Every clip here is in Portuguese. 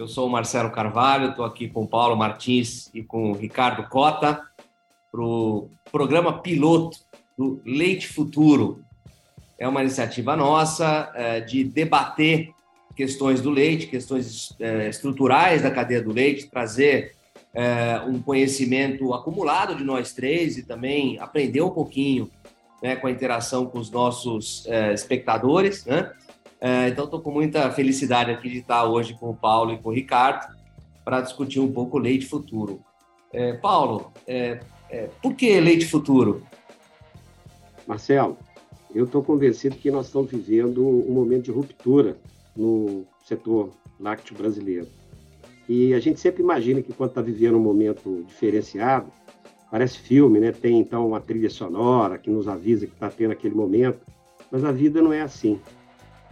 Eu sou o Marcelo Carvalho, estou aqui com o Paulo Martins e com o Ricardo Cota para o programa piloto do Leite Futuro. É uma iniciativa nossa é, de debater questões do leite, questões é, estruturais da cadeia do leite, trazer é, um conhecimento acumulado de nós três e também aprender um pouquinho né, com a interação com os nossos é, espectadores. Né? É, então, estou com muita felicidade aqui de estar hoje com o Paulo e com o Ricardo para discutir um pouco leite futuro. É, Paulo, é, é, por que leite futuro? Marcelo, eu estou convencido que nós estamos vivendo um momento de ruptura no setor lácteo brasileiro. E a gente sempre imagina que quando está vivendo um momento diferenciado, parece filme, né? Tem então uma trilha sonora que nos avisa que está tendo aquele momento, mas a vida não é assim.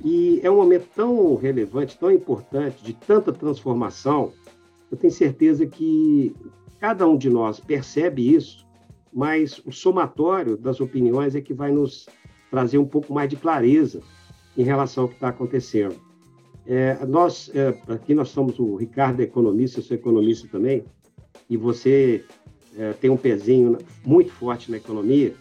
E é um momento tão relevante, tão importante, de tanta transformação. Eu tenho certeza que cada um de nós percebe isso, mas o somatório das opiniões é que vai nos trazer um pouco mais de clareza em relação ao que está acontecendo. É, nós, é, aqui nós somos o Ricardo economista, eu sou economista também, e você é, tem um pezinho muito forte na economia.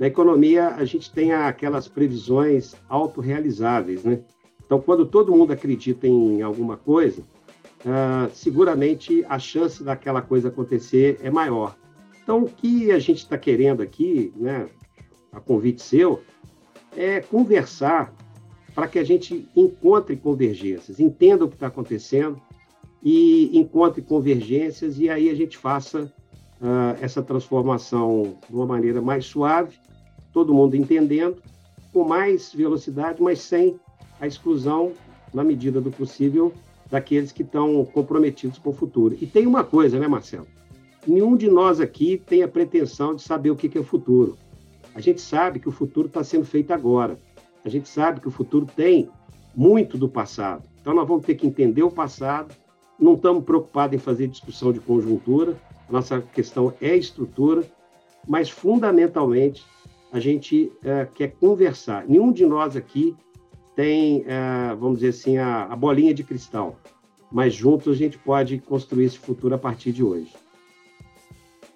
Na economia, a gente tem aquelas previsões autorrealizáveis, né? Então, quando todo mundo acredita em alguma coisa, uh, seguramente a chance daquela coisa acontecer é maior. Então, o que a gente está querendo aqui, né, a convite seu, é conversar para que a gente encontre convergências, entenda o que está acontecendo e encontre convergências e aí a gente faça uh, essa transformação de uma maneira mais suave todo mundo entendendo, com mais velocidade, mas sem a exclusão, na medida do possível, daqueles que estão comprometidos com o futuro. E tem uma coisa, né, Marcelo? Nenhum de nós aqui tem a pretensão de saber o que é o futuro. A gente sabe que o futuro está sendo feito agora. A gente sabe que o futuro tem muito do passado. Então, nós vamos ter que entender o passado. Não estamos preocupados em fazer discussão de conjuntura. Nossa questão é estrutura, mas, fundamentalmente, a gente é, quer conversar. Nenhum de nós aqui tem, é, vamos dizer assim, a, a, bolinha de cristal, mas juntos a gente pode construir esse futuro a partir de hoje.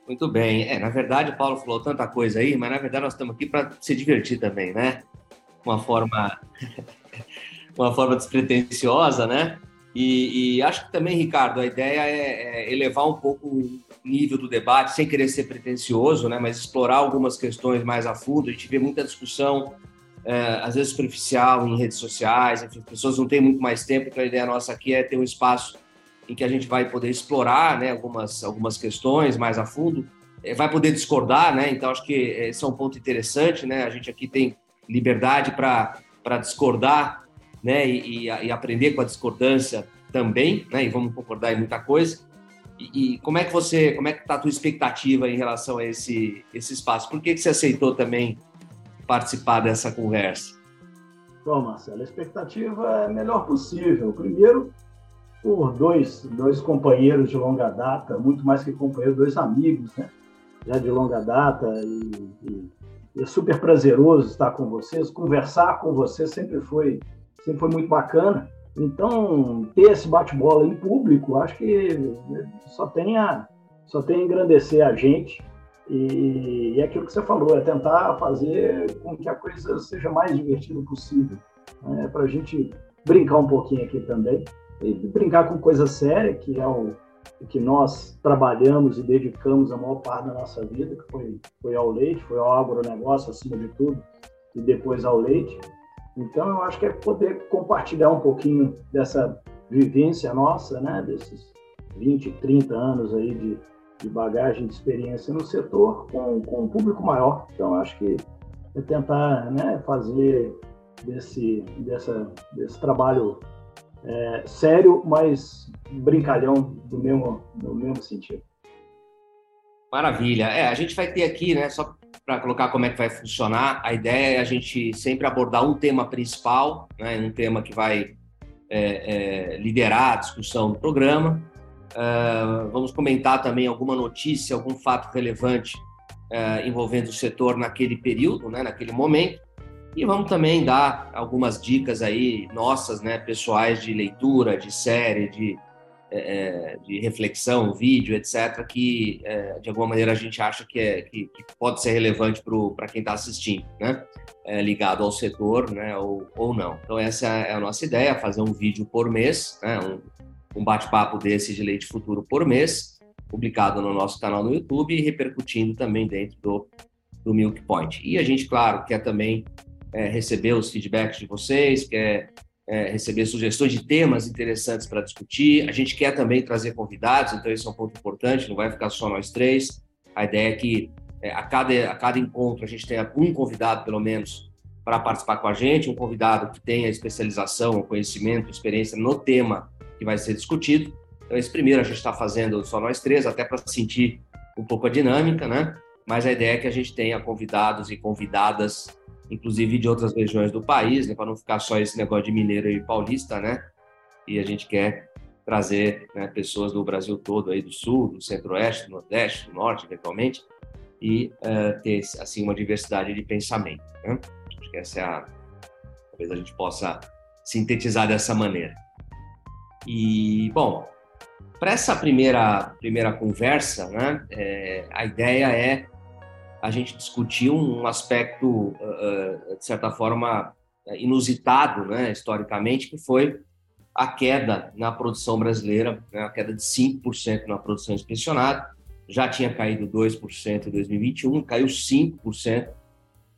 Muito bem. É, na verdade, o Paulo falou tanta coisa aí, mas na verdade nós estamos aqui para se divertir também, né? Uma forma, uma forma despretensiosa, né? E, e, acho que também, Ricardo, a ideia é, é, elevar um pouco nível do debate, sem querer ser pretencioso, né, mas explorar algumas questões mais a fundo. A gente vê muita discussão, é, às vezes superficial, em redes sociais, enfim, as pessoas não têm muito mais tempo, então a ideia nossa aqui é ter um espaço em que a gente vai poder explorar né, algumas, algumas questões mais a fundo, é, vai poder discordar, né, então acho que esse é um ponto interessante, né, a gente aqui tem liberdade para discordar né, e, e, aprender com a discordância também, né, e vamos concordar em muita coisa. E, e como é que você, como é que está a tua expectativa em relação a esse, esse espaço? Por que, que você aceitou também participar dessa conversa? Bom, Marcelo, a expectativa é a melhor possível. Primeiro, por dois, dois companheiros de longa data, muito mais que companheiros, dois amigos, né? Já de longa data e, e, é super prazeroso estar com vocês. Conversar com vocês sempre foi sempre foi muito bacana. Então, ter esse bate-bola em público, acho que só tem a, só tem a engrandecer a gente. E, e é aquilo que você falou, é tentar fazer com que a coisa seja mais divertida possível. Né? Para a gente brincar um pouquinho aqui também. E brincar com coisa séria, que é o, o que nós trabalhamos e dedicamos a maior parte da nossa vida, que foi, foi ao leite, foi ao agronegócio acima de tudo, e depois ao leite. Então, eu acho que é poder compartilhar um pouquinho dessa vivência nossa, né, desses 20, 30 anos aí de, de bagagem, de experiência no setor com, com um público maior. Então, acho que é tentar né, fazer desse, dessa, desse trabalho é, sério, mas brincalhão do mesmo, do mesmo sentido. Maravilha. É, a gente vai ter aqui, né, só para colocar como é que vai funcionar, a ideia é a gente sempre abordar um tema principal, né, um tema que vai é, é, liderar a discussão do programa. Uh, vamos comentar também alguma notícia, algum fato relevante uh, envolvendo o setor naquele período, né, naquele momento. E vamos também dar algumas dicas aí nossas, né, pessoais de leitura, de série, de, é, de reflexão, vídeo, etc., que é, de alguma maneira a gente acha que, é, que, que pode ser relevante para quem está assistindo, né, é, ligado ao setor, né, ou, ou não. Então essa é a nossa ideia, fazer um vídeo por mês, né, um, um bate-papo desse de Leite Futuro por mês, publicado no nosso canal no YouTube e repercutindo também dentro do, do Milk Point. E a gente, claro, quer também é, receber os feedbacks de vocês, quer é, receber sugestões de temas interessantes para discutir. A gente quer também trazer convidados, então esse é um ponto importante, não vai ficar só nós três. A ideia é que é, a, cada, a cada encontro a gente tenha um convidado, pelo menos, para participar com a gente, um convidado que tenha especialização, conhecimento, experiência no tema que vai ser discutido. Então, esse primeiro a gente está fazendo só nós três, até para sentir um pouco a dinâmica, né? Mas a ideia é que a gente tenha convidados e convidadas inclusive de outras regiões do país, né, para não ficar só esse negócio de mineiro e paulista, né? E a gente quer trazer né, pessoas do Brasil todo, aí do sul, do centro-oeste, do nordeste, do norte, eventualmente, e uh, ter assim uma diversidade de pensamento. Né? Acho que essa é a talvez a gente possa sintetizar dessa maneira. E bom, para essa primeira primeira conversa, né, é, a ideia é a gente discutiu um aspecto, de certa forma, inusitado, né, historicamente, que foi a queda na produção brasileira, né, a queda de 5% na produção inspecionada, já tinha caído 2% em 2021, caiu 5%,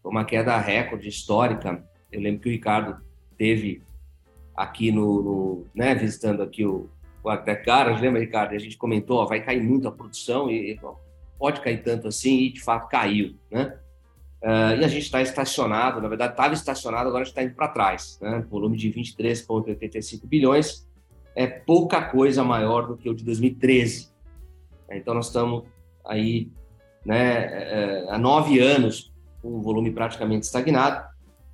foi uma queda recorde histórica. Eu lembro que o Ricardo teve aqui no, no né, visitando aqui o, o Agtech Garage, lembra, Ricardo? A gente comentou, ó, vai cair muito a produção e pode cair tanto assim, e de fato caiu, né? Uh, e a gente está estacionado, na verdade estava estacionado, agora está indo para trás, né? Volume de 23,85 bilhões é pouca coisa maior do que o de 2013. Então nós estamos aí, né, é, há nove anos com um volume praticamente estagnado,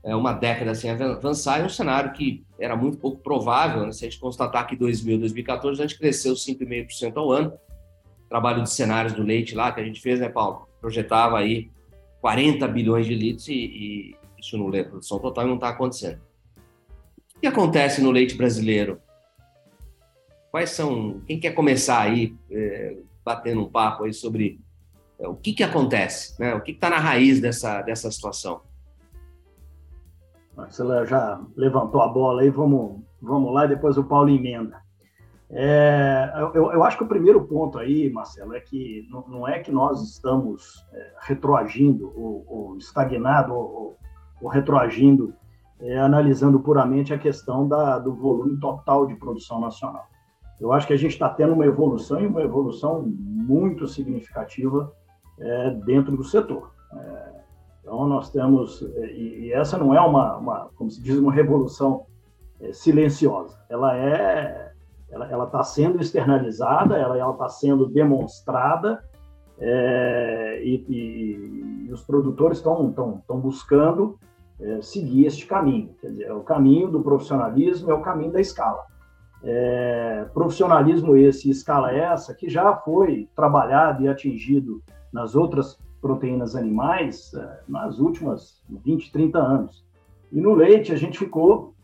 é uma década sem avançar, e um cenário que era muito pouco provável, né? se a gente constatar que 2000, 2014 a gente cresceu 5,5% ao ano, trabalho de cenários do leite lá que a gente fez, né, Paulo? Projetava aí 40 bilhões de litros e, e isso não lê produção total não está acontecendo. O que acontece no leite brasileiro? Quais são. Quem quer começar aí, é, batendo um papo aí sobre é, o que, que acontece, né? O que está na raiz dessa, dessa situação? Marcela já levantou a bola aí, vamos, vamos lá depois o Paulo emenda. É, eu, eu, acho que o primeiro ponto aí, Marcelo, é que não, não é que nós estamos é, retroagindo ou, ou estagnado ou, ou retroagindo, é, analisando puramente a questão da, do volume total de produção nacional. Eu acho que a gente está tendo uma evolução e uma evolução muito significativa é, dentro do setor. É, então, nós temos, e, e, essa não é uma, uma, como se diz, uma revolução é, silenciosa, ela é ela está sendo externalizada, ela está sendo demonstrada é, e, e, e, os produtores estão buscando é, seguir este caminho. Quer dizer, é o caminho do profissionalismo é o caminho da escala. É, profissionalismo esse escala essa que já foi trabalhado e atingido nas outras proteínas animais é, nas últimas 20, 30 anos. E no leite a gente ficou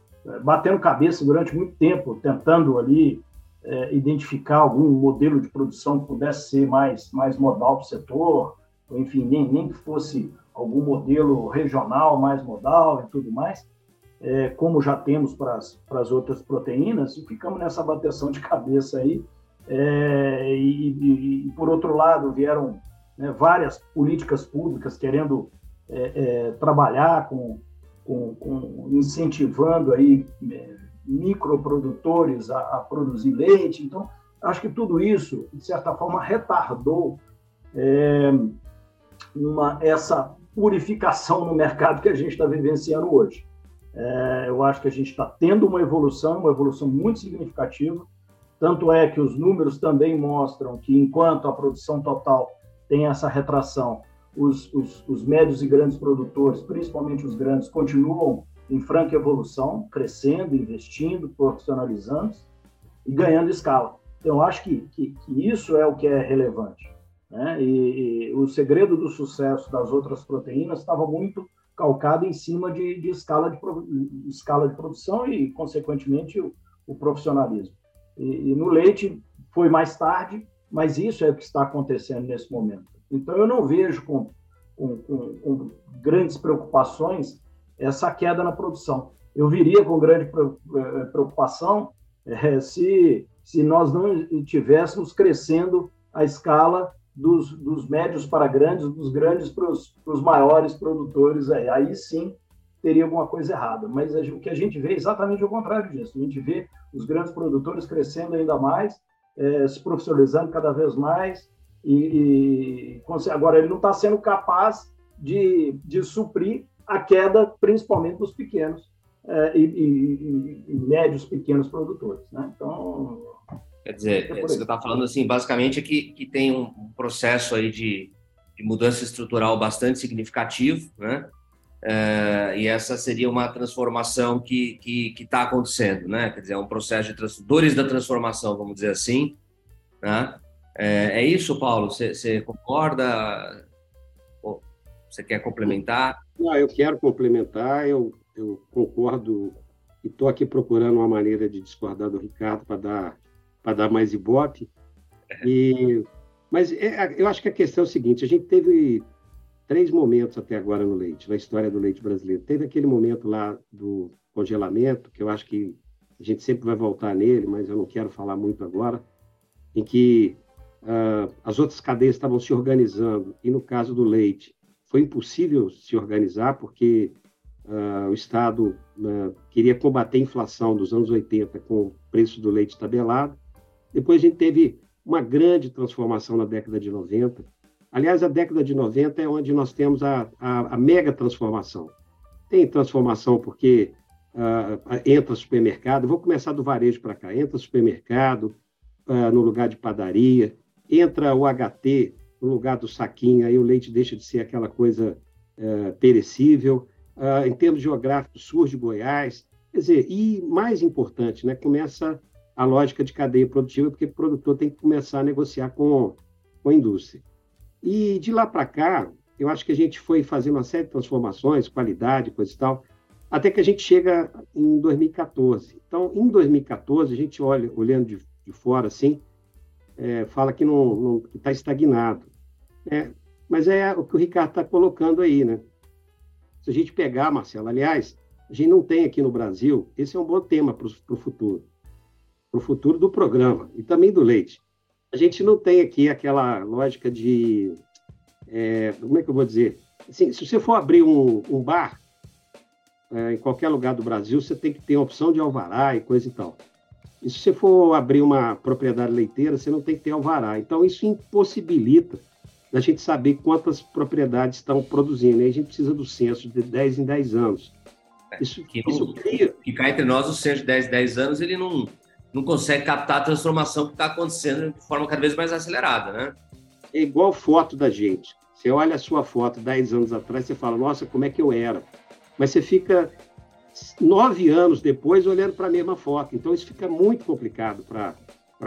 batendo cabeça durante muito tempo, tentando ali é, identificar algum modelo de produção que pudesse ser mais, mais modal para o setor, ou enfim, nem, nem que fosse algum modelo regional mais modal e tudo mais, é, como já temos para as outras proteínas, e ficamos nessa bateção de cabeça aí. É, e, e, e, por outro lado, vieram né, várias políticas públicas querendo é, é trabalhar com, com, com incentivando aí é, microprodutores a, a, produzir leite. Então, acho que tudo isso, de certa forma, retardou é, uma, essa purificação no mercado que a gente está vivenciando hoje. É, eu acho que a gente está tendo uma evolução, uma evolução muito significativa. Tanto é que os números também mostram que, enquanto a produção total tem essa retração, os, os, os médios e grandes produtores, principalmente os grandes, continuam em franca evolução, crescendo, investindo, profissionalizando e ganhando escala. Então, acho que, que, que isso é o que é relevante. Né? E, e, o segredo do sucesso das outras proteínas estava muito calcado em cima de, de escala, de, escala de produção e, consequentemente, o, o profissionalismo. E, e, no leite foi mais tarde, mas isso é o que está acontecendo nesse momento. Então, eu não vejo com, com, com, com grandes preocupações essa queda na produção. Eu viria com grande eh, preocupação é, se, se nós não estivéssemos crescendo a escala dos, dos médios para grandes, dos grandes para os, os maiores produtores, aí, aí sim teria alguma coisa errada. Mas a, o que a gente vê é exatamente o contrário disso. A gente vê os grandes produtores crescendo ainda mais, é, se profissionalizando cada vez mais, e, e agora ele não está sendo capaz de, de suprir a queda, principalmente dos pequenos é, e, e, e, médios, pequenos produtores. Né? Então, Quer dizer, é você está falando assim, basicamente é que, que tem um processo aí de, de mudança estrutural bastante significativo, né? É, e essa seria uma transformação que que está acontecendo, né? Quer dizer, é um processo de trans, dores da transformação, vamos dizer assim, né? É, é isso, Paulo? Você concorda? Você quer complementar? Não, eu quero complementar. Eu, eu concordo e estou aqui procurando uma maneira de discordar do Ricardo para dar dar mais ibope. E, mas é, eu acho que a questão é o seguinte: a gente teve três momentos até agora no leite, na história do leite brasileiro. Teve aquele momento lá do congelamento, que eu acho que a gente sempre vai voltar nele, mas eu não quero falar muito agora, em que uh, as outras cadeias estavam se organizando, e no caso do leite, foi impossível se organizar, porque uh, o Estado uh, queria combater a inflação dos anos 80 com o preço do leite tabelado, depois a gente teve uma grande transformação na década de 90. Aliás, a década de 90 é onde nós temos a, a, a mega transformação. Tem transformação porque uh, entra supermercado, vou começar do varejo para cá, entra supermercado uh, no lugar de padaria, entra o HT no lugar do saquinho, aí o leite deixa de ser aquela coisa uh, perecível. em termos geográficos, surge Goiás. Quer dizer, e mais importante, né, começa a lógica de cadeia produtiva, porque o produtor tem que começar a negociar com, com a indústria. E de lá para cá, eu acho que a gente foi fazendo uma série de transformações, qualidade, coisa e tal, até que a gente chega em 2014. Então, em 2014, a gente olha, olhando de, de fora assim, é, fala que não está estagnado. É, mas é o que o Ricardo está colocando aí, né? Se a gente pegar, Marcelo, aliás, a gente não tem aqui no Brasil, esse é um bom tema para o futuro para o futuro do programa e também do leite. A gente não tem aqui aquela lógica de. É, como é que eu vou dizer? Assim, se você for abrir um, um bar é, em qualquer lugar do Brasil, você tem que ter opção de alvará e coisa e tal. E se você for abrir uma propriedade leiteira, você não tem que ter alvará. Então, isso impossibilita a gente saber quantas propriedades estão produzindo. Aí a gente precisa do censo de 10 em 10 anos. É, isso, que, isso cria... que cá entre nós, o censo de 10 em 10 anos, ele não, não consegue captar a transformação que está acontecendo de forma cada vez mais acelerada, né? É igual foto da gente. Você olha a sua foto 10 anos atrás, você fala, nossa, como é que eu era? Mas você fica nove anos depois olhando para a mesma foto. Então, isso fica muito complicado para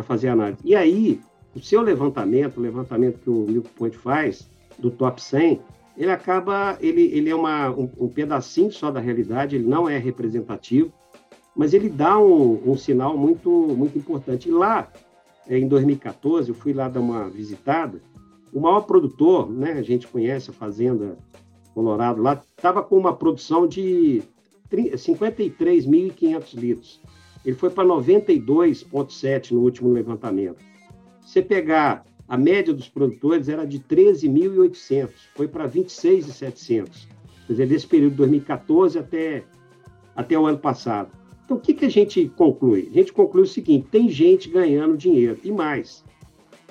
fazer análise. E aí, o seu levantamento, o levantamento que o Milk Point faz, do top 100, ele acaba, ele, ele é uma, um, um pedacinho só da realidade, ele não é representativo, mas ele dá um, um sinal muito, muito importante. E lá, é, em 2014, eu fui lá dar uma visitada, o maior produtor, né, a gente conhece a Fazenda Colorado lá, estava com uma produção de 53.500 litros. Ele foi para 92,7 no último levantamento. Se pegar a média dos produtores era de 13.800, foi para 26.700. Quer dizer, desse período de 2014 até, até o ano passado. Então, o que, que a gente conclui? A gente conclui o seguinte: tem gente ganhando dinheiro. E mais,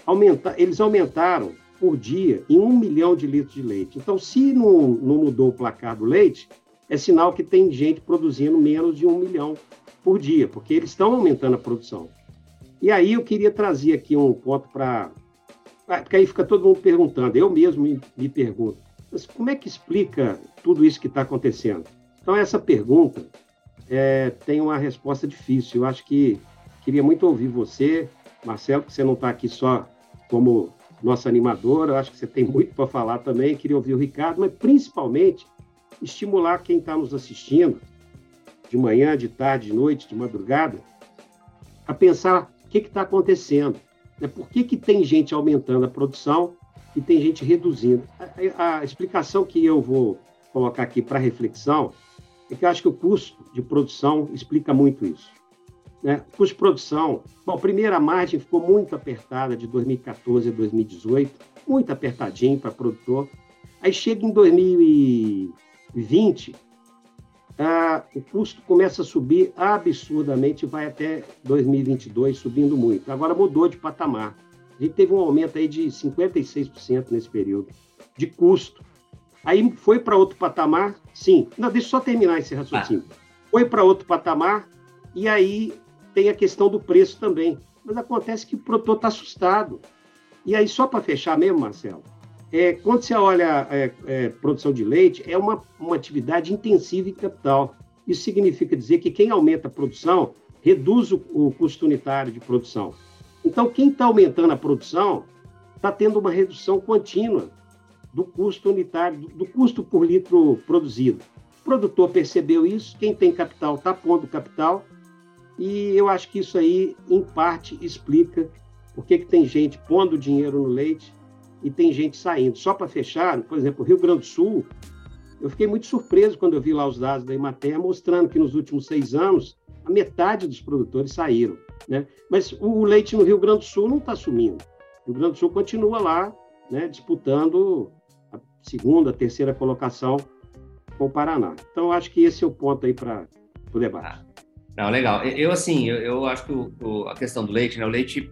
aumenta, eles aumentaram por dia em um milhão de litros de leite. Então, se não, não mudou o placar do leite, é sinal que tem gente produzindo menos de um milhão por dia, porque eles estão aumentando a produção. E aí eu queria trazer aqui um ponto para. Porque aí fica todo mundo perguntando, eu mesmo me, me pergunto, mas como é que explica tudo isso que está acontecendo? Então, essa pergunta é, tem uma resposta difícil. Eu acho que queria muito ouvir você, Marcelo, que você não está aqui só como nosso animador, eu acho que você tem muito para falar também. Queria ouvir o Ricardo, mas principalmente estimular quem está nos assistindo, de manhã, de tarde, de noite, de madrugada, a pensar o que está acontecendo. Né? Por que, que tem gente aumentando a produção e tem gente reduzindo? A, a explicação que eu vou colocar aqui para reflexão é que eu acho que o custo de produção explica muito isso. Né? Custo de produção, bom, primeiro a margem ficou muito apertada de 2014 a 2018, muito apertadinho para produtor. Aí chega em 2020, ah, o custo começa a subir absurdamente, vai até 2022 subindo muito. Agora mudou de patamar. A gente teve um aumento aí de 56% nesse período de custo. Aí foi para outro patamar, sim. Não, deixa eu só terminar esse raciocínio. Ah. Foi para outro patamar e aí tem a questão do preço também. Mas acontece que o produtor está assustado. E aí, só para fechar mesmo, Marcelo, é, quando você olha é, é, produção de leite, é uma, uma atividade intensiva em capital. Isso significa dizer que quem aumenta a produção reduz o, o custo unitário de produção. Então, quem está aumentando a produção está tendo uma redução contínua do custo unitário, do, do custo por litro produzido. O produtor percebeu isso, quem tem capital está pondo capital, e eu acho que isso aí, em parte, explica por que, que tem gente pondo dinheiro no leite e tem gente saindo. Só para fechar, por exemplo, o Rio Grande do Sul, eu fiquei muito surpreso quando eu vi lá os dados da Imater mostrando que nos últimos seis anos a metade dos produtores saíram. Né? Mas o leite no Rio Grande do Sul não está sumindo. O Rio Grande do Sul continua lá, né, disputando a segunda, a terceira colocação com o Paraná. Então, acho que esse é o ponto aí para o debate. Não, legal. Eu, assim, eu, eu acho que o, o, a questão do leite, né? O leite,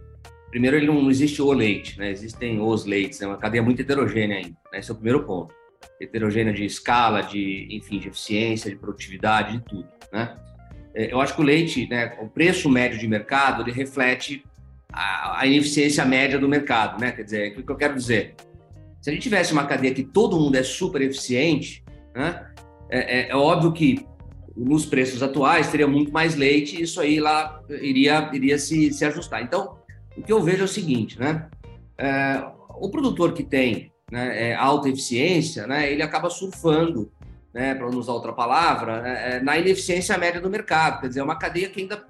primeiro, ele não, existe o leite, né? Existem os leites, é uma cadeia muito heterogênea ainda. Né? Esse é o primeiro ponto. Heterogênea de escala, de, enfim, de eficiência, de produtividade, de tudo, né? É, eu acho que o leite, né? O preço médio de mercado, ele reflete a, a ineficiência média do mercado, né? Quer dizer, o que eu quero dizer? Se a gente tivesse uma cadeia que todo mundo é super eficiente, né? É, é, é óbvio que nos preços atuais teria muito mais leite e isso aí lá iria, iria se, se ajustar. Então, o que eu vejo é o seguinte, né? É, o produtor que tem né, é, alta eficiência, né, ele acaba surfando, né, para não usar outra palavra, né, é, na ineficiência média do mercado. Quer dizer, é uma cadeia que ainda,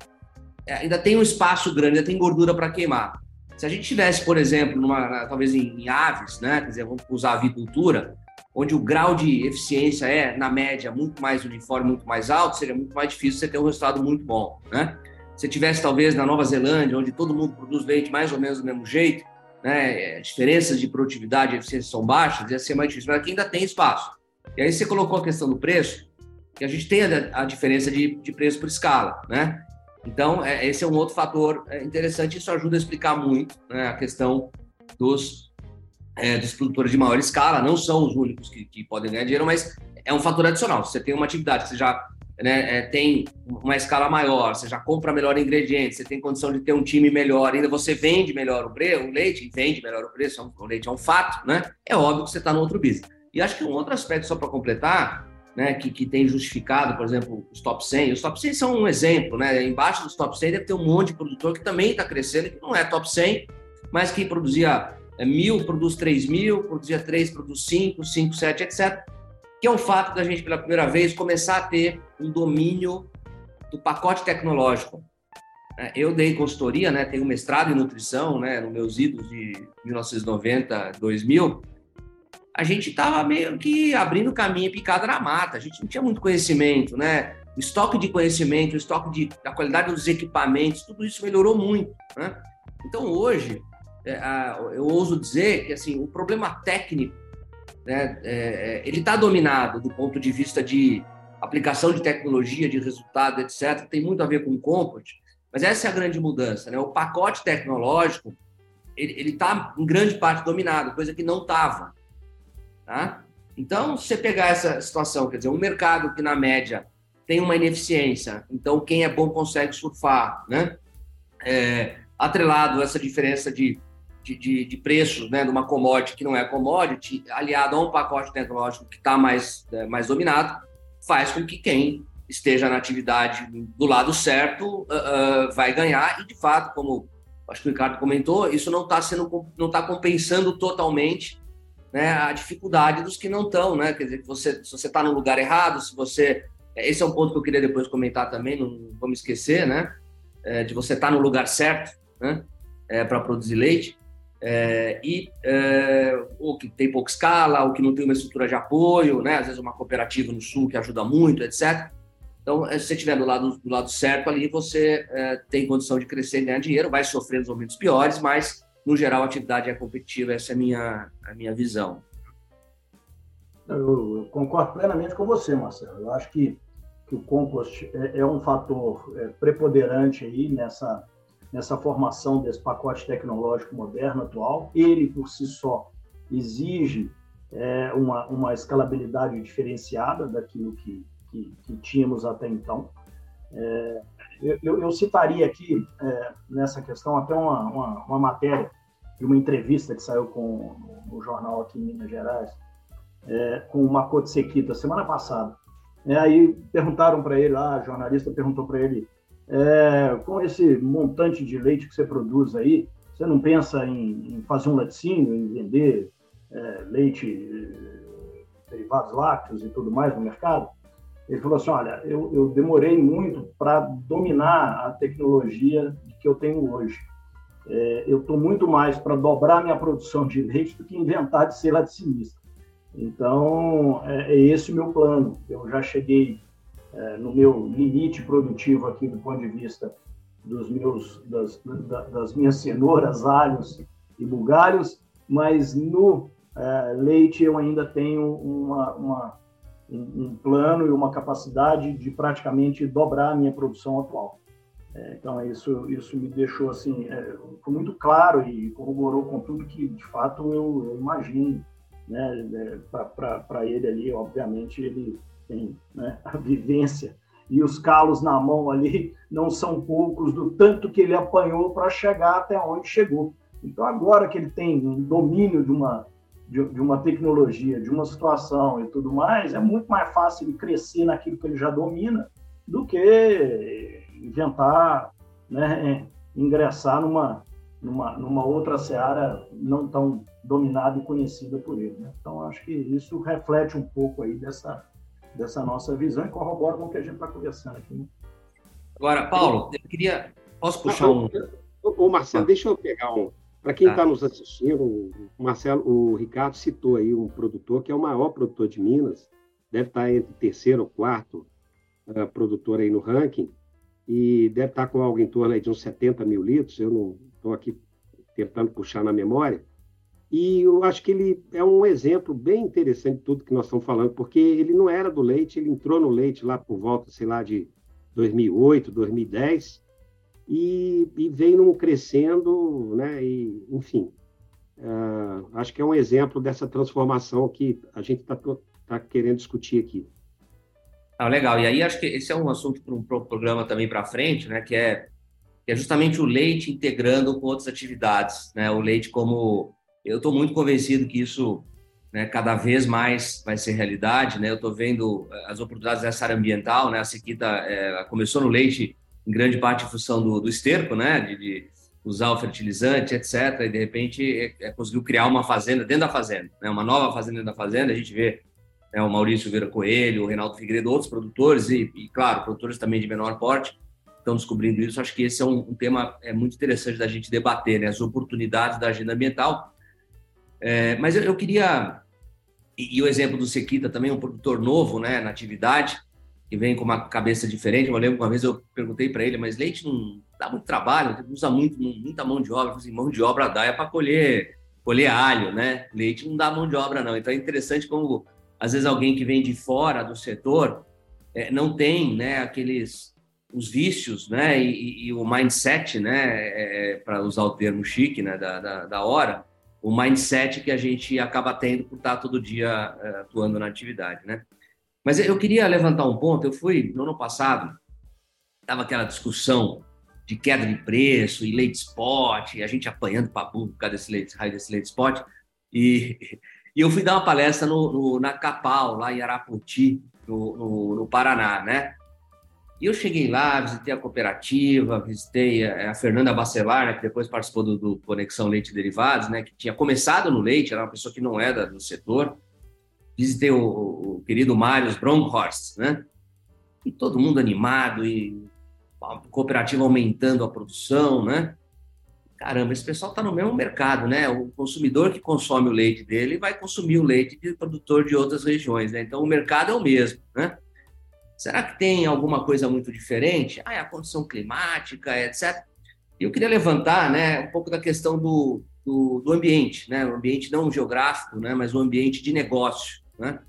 é, ainda tem um espaço grande, ainda tem gordura para queimar. Se a gente tivesse, por exemplo, numa, talvez em, em aves, né, quer dizer, vamos usar avicultura, onde o grau de eficiência é, na média, muito mais uniforme, muito mais alto, seria muito mais difícil você ter um resultado muito bom, né? Se tivesse, talvez, na Nova Zelândia, onde todo mundo produz leite mais ou menos do mesmo jeito, né, é, diferenças de produtividade e eficiência são baixas, ia ser mais difícil, mas aqui ainda tem espaço. E aí você colocou a questão do preço, que a gente tem a, a diferença de, de, preço por escala, né? Então, é, esse é um outro fator é, interessante, isso ajuda a explicar muito né, a questão dos é, dos produtores de maior escala, não são os únicos que, que, podem ganhar dinheiro, mas é um fator adicional. Se você tem uma atividade que você já né, é, tem uma escala maior, você já compra melhor ingrediente, você tem condição de ter um time melhor, ainda você vende melhor o, bre o leite, vende melhor o preço, o leite é um fato, né? É óbvio que você está no outro business. E acho que um outro aspecto, só para completar, né, que, que tem justificado, por exemplo, os top 100. Os top 100 são um exemplo, né? Embaixo dos top 100 deve ter um monte de produtor que também está crescendo, que não é top 100, mas que produzia é, mil produz 3 mil, produzia 3 produz 5, 5, 7, etc. Que é o fato da gente, pela primeira vez, começar a ter um domínio do pacote tecnológico. É, eu dei consultoria, né, tenho mestrado em nutrição, né, nos meus idos de 1990, 2000. A gente estava meio que abrindo caminho picada na mata. A gente não tinha muito conhecimento, né? O estoque de conhecimento, o estoque de, da qualidade dos equipamentos, tudo isso melhorou muito, né? Então hoje é, eu ouso dizer que assim o problema técnico né, é, é ele está dominado do ponto de vista de aplicação de tecnologia, de resultado, etc. Tem muito a ver com o comfort, mas essa é a grande mudança. Né? O pacote tecnológico ele está em grande parte dominado, coisa que não estava. Tá? Então, você pegar essa situação, quer dizer, um mercado que na média tem uma ineficiência, então quem é bom consegue surfar, né? É, atrelado a essa diferença de de, de, de preço né, de uma commodity que não é commodity, aliado a um pacote tecnológico que está mais, é, mais dominado, faz com que quem esteja na atividade do lado certo uh, uh, vai ganhar e de fato como acho que o Ricardo comentou isso não está sendo não está compensando totalmente né, a dificuldade dos que não estão, né? Quer dizer, você, se você está no lugar errado, se você. Esse é um ponto que eu queria depois comentar também, não vamos esquecer, né? É, de você estar tá no lugar certo, né? É, para produzir leite. É, e é, que tem pouca escala, ou que não tem uma estrutura de apoio, né? Às vezes uma cooperativa no sul que ajuda muito, etc. Então, se você estiver do lado, do lado certo ali, você é, tem condição de crescer e ganhar dinheiro, vai sofrer nos momentos piores, mas no geral, a atividade é competitiva, essa é a minha, a minha visão. Eu, eu concordo plenamente com você, Marcelo. Eu acho que, que o compost é, é um fator é, preponderante aí nessa, nessa formação desse pacote tecnológico moderno atual. Ele, por si só, exige é, uma, uma escalabilidade diferenciada daquilo que, que, que tínhamos até então. É, eu, eu, citaria aqui, é, nessa questão, até uma, uma, uma, matéria de uma entrevista que saiu com, no jornal aqui em Minas Gerais, é, com o Makoto Sekita, semana passada. É, aí perguntaram para ele, lá, a jornalista perguntou para ele, é, com esse montante de leite que você produz aí, você não pensa em, em fazer um laticínio, em vender é, leite, derivados lácteos e tudo mais no mercado? Ele falou assim: olha, eu, eu demorei muito para dominar a tecnologia que eu tenho hoje. É, eu estou muito mais para dobrar minha produção de leite do que inventar de ser laticinista. Então, é, é esse o meu plano. Eu já cheguei é, no meu limite produtivo aqui do ponto de vista dos meus, das, das minhas cenouras, alhos e bugalhos, mas no é, leite eu ainda tenho uma, uma um, plano e uma capacidade de praticamente dobrar a minha produção atual. É, então isso isso me deixou assim é, muito claro e corroborou com tudo que de fato eu, eu imagino, né? É, Para ele ali, obviamente ele tem né, a vivência e os calos na mão ali não são poucos do tanto que ele apanhou para chegar até onde chegou. Então agora que ele tem um domínio de uma de, de, uma tecnologia, de uma situação e tudo mais, é muito mais fácil ele crescer naquilo que ele já domina do que inventar, né, ingressar numa, numa, numa outra seara não tão dominada e conhecida por ele. Né? Então, acho que isso reflete um pouco aí dessa, dessa nossa visão e corrobora com o que a gente está conversando aqui. Né? Agora, Paulo, eu queria. Posso puxar um. Ô, Marcelo, deixa eu pegar um, para quem está tá nos assistindo, o Marcelo, o Ricardo citou aí um produtor que é o maior produtor de Minas, deve estar tá entre terceiro ou quarto uh, produtor aí no ranking, e deve estar tá com algo em torno de uns 70 mil litros, eu não estou aqui tentando puxar na memória, e eu acho que ele é um exemplo bem interessante de tudo que nós estamos falando, porque ele não era do leite, ele entrou no leite lá por volta, sei lá, de 2008, 2010, e, e num crescendo, né? E, enfim, uh, acho que é um exemplo dessa transformação que a gente está tá querendo discutir aqui. Ah, legal. E aí acho que esse é um assunto para um programa também para frente, né? Que é, que é justamente o leite integrando com outras atividades, né? O leite como eu estou muito convencido que isso né, cada vez mais vai ser realidade, né? Eu estou vendo eh, as oportunidades dessa área ambiental, né? A Sequita é, começou no leite em grande parte em função do, do esterco, né? De, de, usar o fertilizante, etc. E de repente é, é, conseguiu criar uma fazenda dentro da fazenda, né? Uma nova fazenda dentro da fazenda. A gente vê né, o Maurício Vera Coelho, o Reinaldo Figueiredo, outros produtores e, e, claro, produtores também de menor porte estão descobrindo isso. Acho que esse é um, um tema é muito interessante da gente debater, né? As oportunidades da agenda ambiental. É, mas eu, eu queria e, e, o exemplo do Sequita também, um produtor novo, né, na atividade que vem com uma cabeça diferente. Eu lembro que uma vez eu perguntei para ele, mas leite não dá muito trabalho, usa muito, muita mão de obra. Assim, mão de obra dá é para colher, colher alho, né? Leite não dá mão de obra, não. Então é interessante como, às vezes, alguém que vem de fora do setor é, não tem né, aqueles os vícios né, e, e o mindset, né, é, é para usar o termo chique né, da, da, da, hora, o mindset que a gente acaba tendo por estar todo dia é, atuando na atividade. Né? Mas eu queria levantar um ponto. Eu fui, no ano passado, estava aquela discussão de queda de preço e leite spot, e a gente apanhando papu por causa desse leite, raio desse leite spot. E, e eu fui dar uma palestra no, no, na Capal, lá em Araputi, no, no, no Paraná, né? E eu cheguei lá, visitei a cooperativa, visitei a Fernanda Bacelar, né, que depois participou do, do, Conexão Leite Derivados, né, que tinha começado no leite, era uma pessoa que não era do setor. Visitei o, o querido Marius Bronkhorst, né? E todo mundo animado e a cooperativa aumentando a produção, né? Caramba, esse pessoal está no mesmo mercado, né? O consumidor que consome o leite dele vai consumir o leite de produtor de outras regiões, né? Então o mercado é o mesmo, né? Será que tem alguma coisa muito diferente? Ah, é a condição climática, etc. E eu queria levantar né, um pouco da questão do, do, do, ambiente, né? o ambiente não geográfico, né, mas o ambiente de negócio. Né?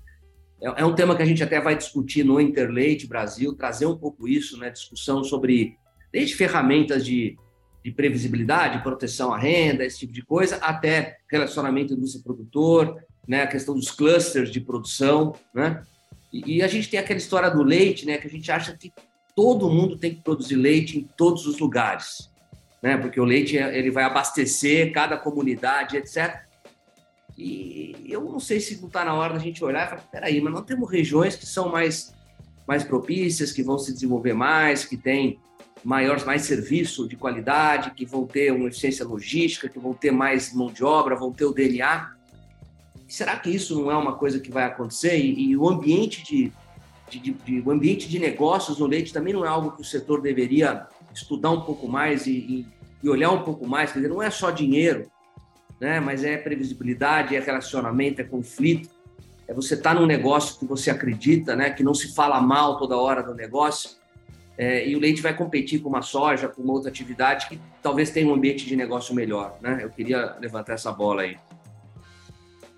É, é, um tema que a gente até vai discutir no Interleite Brasil, trazer um pouco isso, né, discussão sobre desde ferramentas de, de previsibilidade, proteção à renda, esse tipo de coisa, até relacionamento indústria-produtor, né, a questão dos clusters de produção, né? E, e, a gente tem aquela história do leite, né? Que a gente acha que todo mundo tem que produzir leite em todos os lugares, né? Porque o leite ele vai abastecer cada comunidade, etc. E eu não sei se não está na hora da gente olhar e falar, peraí, mas nós temos regiões que são mais, mais propícias, que vão se desenvolver mais, que têm maior, mais serviço de qualidade, que vão ter uma eficiência logística, que vão ter mais mão de obra, vão ter o DNA será que isso não é uma coisa que vai acontecer? E, e o ambiente de, de, de, de, o ambiente de negócios no leite também não é algo que o setor deveria estudar um pouco mais e, e, e olhar um pouco mais. Quer dizer, não é só dinheiro, né? mas é previsibilidade, é relacionamento, é conflito. É você estar tá num negócio que você acredita, né? que não se fala mal toda hora do negócio. É, e o leite vai competir com uma soja, com uma outra atividade que talvez tenha um ambiente de negócio melhor. Né? Eu queria levantar essa bola aí.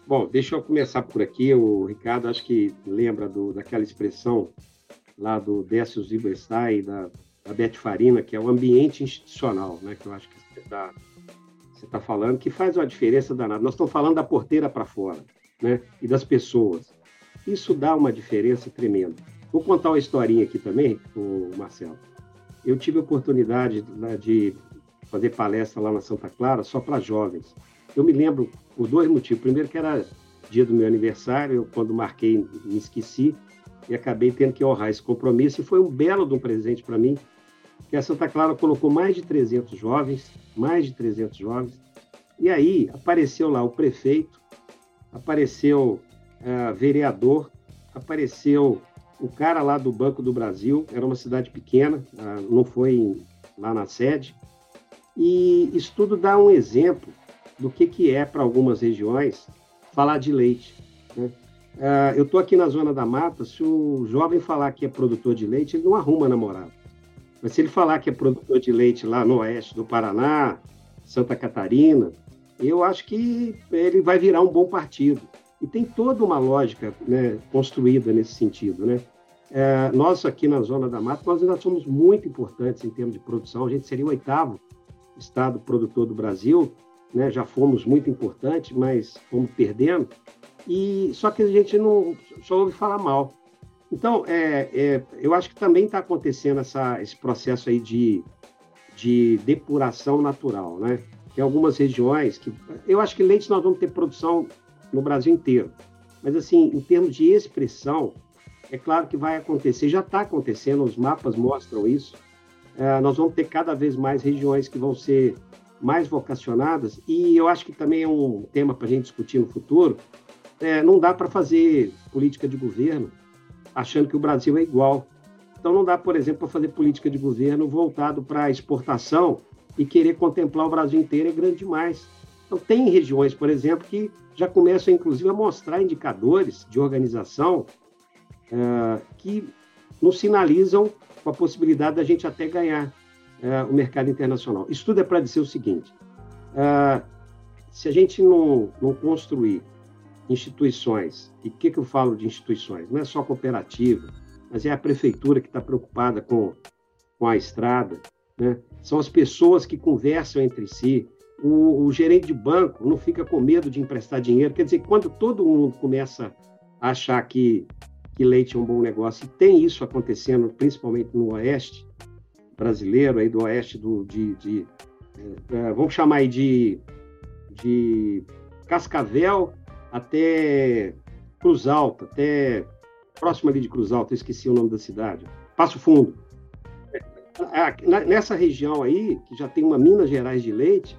Bom, deixa eu começar por aqui. O Ricardo, acho que lembra do, daquela expressão lá do Décio Zibestai, da, da Beth Farina, que é o ambiente institucional, né? que eu acho que você está você tá falando, que faz uma diferença danada. Nós estamos falando da porteira para fora né? e das pessoas. Isso dá uma diferença tremenda. Vou contar uma historinha aqui também, o Marcelo. Eu tive a oportunidade de fazer palestra lá na Santa Clara só para jovens. Eu me lembro por dois motivos. Primeiro que era dia do meu aniversário, eu, quando marquei, me esqueci e acabei tendo que honrar esse compromisso. E foi um belo de um presente para mim, que a Santa Clara colocou mais de 300 jovens, mais de 300 jovens. E aí apareceu lá o prefeito, apareceu uh, vereador, apareceu o cara lá do Banco do Brasil, era uma cidade pequena, uh, não foi em, lá na sede. E isso tudo dá um exemplo do que, que é para algumas regiões falar de leite. Né? Uh, eu estou aqui na Zona da Mata, se o jovem falar que é produtor de leite, ele não arruma namorado. Mas se ele falar que é produtor de leite lá no oeste do Paraná, Santa Catarina, eu acho que ele vai virar um bom partido. E tem toda uma lógica né, construída nesse sentido. Né? É, nós aqui na Zona da Mata, nós ainda somos muito importantes em termos de produção. A gente seria o oitavo estado produtor do Brasil, né? já fomos muito importantes, mas fomos perdendo, e só que a gente não só ouve falar mal. Então, é, é eu acho que também está acontecendo essa, esse processo aí de, de depuração natural, né? Tem algumas regiões que... Eu acho que leite nós vamos ter produção no Brasil inteiro, mas, assim, em termos de expressão, é claro que vai acontecer, já está acontecendo, os mapas mostram isso, é, nós vamos ter cada vez mais regiões que vão ser mais vocacionadas, e eu acho que também é um tema para a gente discutir no futuro. É, não dá para fazer política de governo achando que o Brasil é igual. Então, não dá, por exemplo, para fazer política de governo voltado para a exportação e querer contemplar o Brasil inteiro é grande demais. Então, tem regiões, por exemplo, que já começam, inclusive, a mostrar indicadores de organização é, que nos sinalizam com a possibilidade da gente até ganhar uh, o mercado internacional. Isso tudo é para dizer o seguinte: uh, se a gente não, não construir instituições, e o que, que eu falo de instituições? Não é só cooperativa, mas é a prefeitura que está preocupada com, com a estrada, né? são as pessoas que conversam entre si. O, o, gerente de banco não fica com medo de emprestar dinheiro. Quer dizer, quando todo mundo começa a achar que, que leite é um bom negócio, e tem isso acontecendo principalmente no Oeste, brasileiro aí do oeste do, de, de é, é, vamos chamar aí de, de Cascavel até Cruz Alta, até próximo ali de Cruz Alta, esqueci o nome da cidade, Passo Fundo. nessa região aí, que já tem uma Minas Gerais de leite,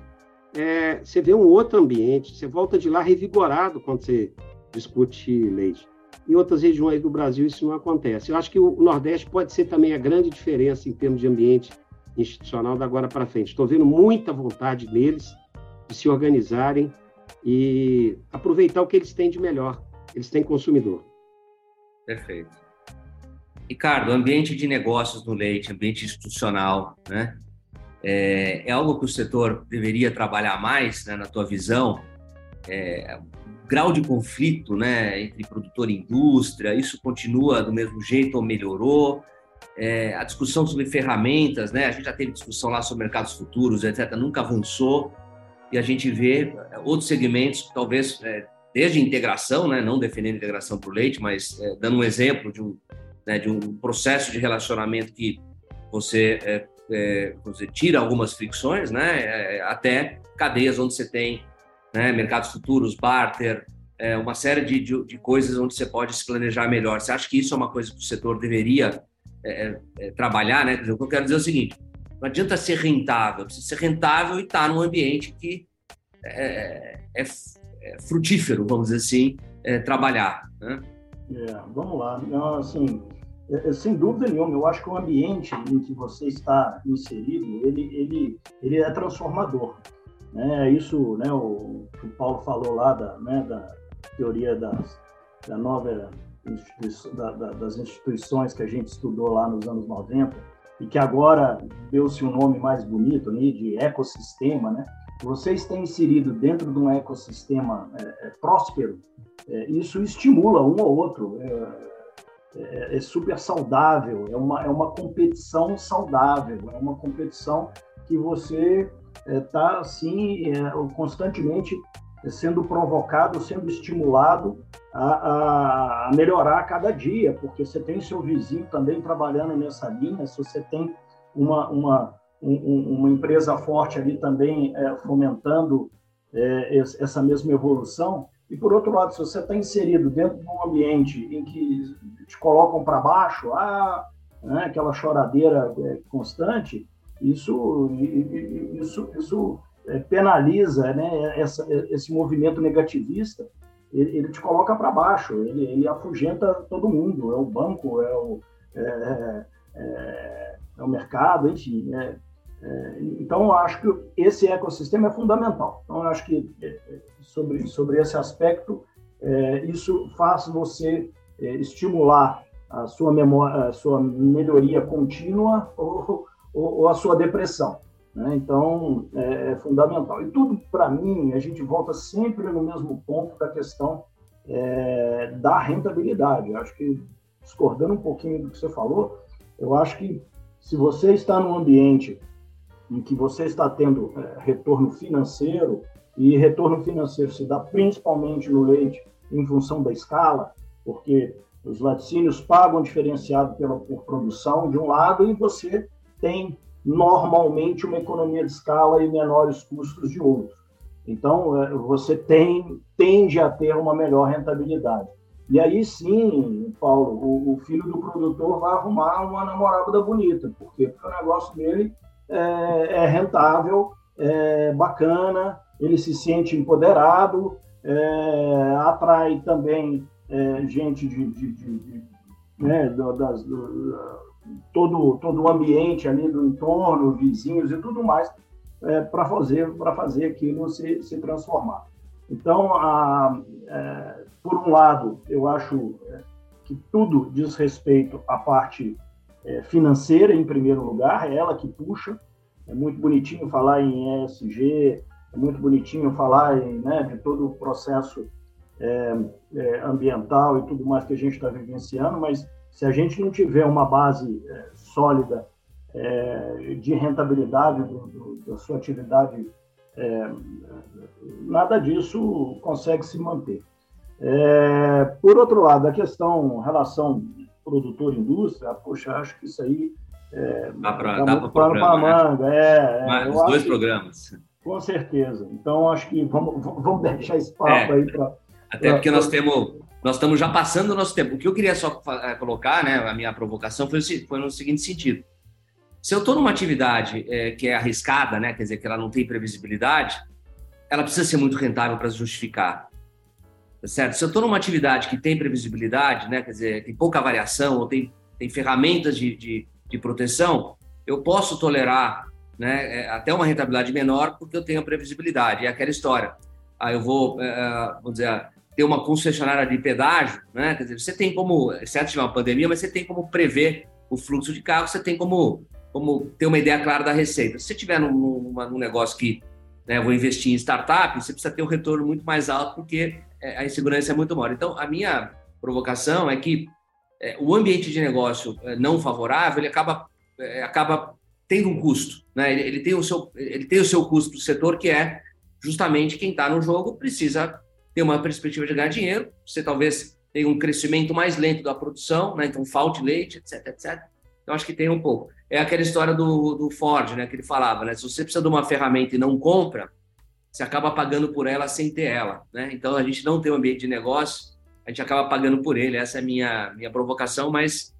é, você vê um outro ambiente, você volta de lá revigorado quando você discute leite. Em outras regiões do Brasil isso não acontece. Eu acho que o Nordeste pode ser também a grande diferença em termos de ambiente institucional da agora para frente. Estou vendo muita vontade neles de se organizarem e aproveitar o que eles têm de melhor. Eles têm consumidor. Perfeito. Ricardo, ambiente de negócios no leite, ambiente institucional, né? É, é algo que o setor deveria trabalhar mais, né, na tua visão? É, grau de conflito né, entre produtor e indústria, isso continua do mesmo jeito ou melhorou? É, a discussão sobre ferramentas, né, a gente já teve discussão lá sobre mercados futuros, etc., nunca avançou, e a gente vê é, outros segmentos, talvez é, desde integração, né, não defendendo integração o leite, mas é, dando um exemplo de um, né, de um processo de relacionamento que você, é, é, você tira algumas fricções, né, até cadeias onde você tem né? mercados futuros, barter, é, uma série de, de, de, coisas onde você pode se planejar melhor. Você acha que isso é uma coisa que o setor deveria é, é, é trabalhar? Né? O que eu quero dizer é o seguinte: não adianta ser rentável, precisa ser rentável e estar tá num ambiente que é, é, é frutífero, vamos dizer assim, trabalhar. Né? vamos lá. Não, assim, sem dúvida nenhuma, eu acho que o ambiente em que você está inserido, ele, ele, ele é transformador. Né? Isso, né, o o Paulo falou lá da, né, da teoria das, da nova da, da, das instituições que a gente estudou lá nos anos 90 e que agora deu-se um nome mais bonito né, de ecossistema, né? Você está inserido dentro de um ecossistema é, é, próspero, é, isso estimula um ao outro. É, é, é, super saudável, é uma, é uma competição saudável, é uma competição que você está é, assim é, constantemente sendo provocado, sendo estimulado a, a, melhorar a cada dia, porque você tem seu vizinho também trabalhando nessa linha, se você tem uma, uma, um, uma empresa forte ali também é, fomentando é, essa mesma evolução, e por outro lado, se você está inserido dentro de um ambiente em que te colocam para baixo, ah, né, aquela choradeira é, constante, isso, isso, isso é, penaliza né, essa, esse movimento negativista, ele, ele te coloca para baixo, ele, ele, afugenta todo mundo, é o banco, é o, é, é, é o mercado, enfim. Né. É, então, eu acho que esse ecossistema é fundamental. Então, eu acho que é, sobre, sobre esse aspecto, isso faz você estimular a sua, memória, a sua melhoria contínua ou, ou, ou a sua depressão. Né? Então, é, é, fundamental. E tudo, para mim, a gente volta sempre no mesmo ponto da questão é, da rentabilidade. Eu acho que, discordando um pouquinho do que você falou, eu acho que se você está num ambiente em que você está tendo é, retorno financeiro, e retorno financeiro se dá principalmente no leite em função da escala, porque os laticínios pagam diferenciado pela, por produção de um lado e você tem normalmente uma economia de escala e menores custos de outro. Então, é, você tem, tende a ter uma melhor rentabilidade. E aí sim, Paulo, o, o filho do produtor vai arrumar uma namorada bonita, porque, o negócio dele é, é rentável, é bacana, ele se sente empoderado, é, atrai também é, gente de, de, de, de né, das, do, todo, todo o ambiente ali do entorno, vizinhos e tudo mais, é, para fazer, fazer aquilo se, se transformar. Então, a, é, por um lado, eu acho é, que tudo diz respeito à parte é, financeira, em primeiro lugar, é ela que puxa. É muito bonitinho falar em ESG, é muito bonitinho falar em, né, de todo o processo é, é, ambiental e tudo mais que a gente está vivenciando, mas se a gente não tiver uma base é, sólida é, de rentabilidade do, do, da sua atividade, é, nada disso consegue se manter. É, por outro lado, a questão relação produtor-indústria, poxa, acho que isso aí é, dá para tá para né? manga. É, é os dois programas. Com certeza. Então, acho que vamos, vamos deixar esse papo é, aí para. Até pra, porque nós temos nós estamos já passando o nosso tempo. O que eu queria só eh, colocar, né, a minha provocação foi, foi no seguinte sentido. Se eu estou numa atividade é, que é arriscada, né, quer dizer, que ela não tem previsibilidade, ela precisa ser muito rentável para justificar. Tá certo? Se eu estou numa atividade que tem previsibilidade, né, quer dizer, tem pouca variação, ou tem, tem ferramentas de, de, de proteção, eu posso tolerar né, é, até uma rentabilidade menor porque eu tenho a previsibilidade. É aquela história. Aí eu vou, é, vamos dizer, ter uma concessionária de pedágio, né? Quer dizer, você tem como, exceto tiver uma pandemia, mas você tem como prever o fluxo de carro, você tem como, como ter uma ideia clara da receita. Se você tiver num, numa, num negócio que né, vou investir em startup, você precisa ter um retorno muito mais alto porque é, a insegurança é muito maior. Então, a minha provocação é que é, o ambiente de negócio é, não favorável ele acaba, é, acaba tendo um custo, né? Ele, ele, tem o seu ele tem o seu custo para o setor que é justamente quem está no jogo precisa ter uma perspectiva de ganhar dinheiro. Você talvez tenha um crescimento mais lento da produção, né? Então falte leite, etc, etc. Então acho que tem um pouco. É aquela história do, do Ford, né? Que ele falava, né? Se você precisa de uma ferramenta e não compra, você acaba pagando por ela sem ter ela, né? Então a gente não tem um ambiente de negócio, a gente acaba pagando por ele. Essa é a minha minha provocação, mas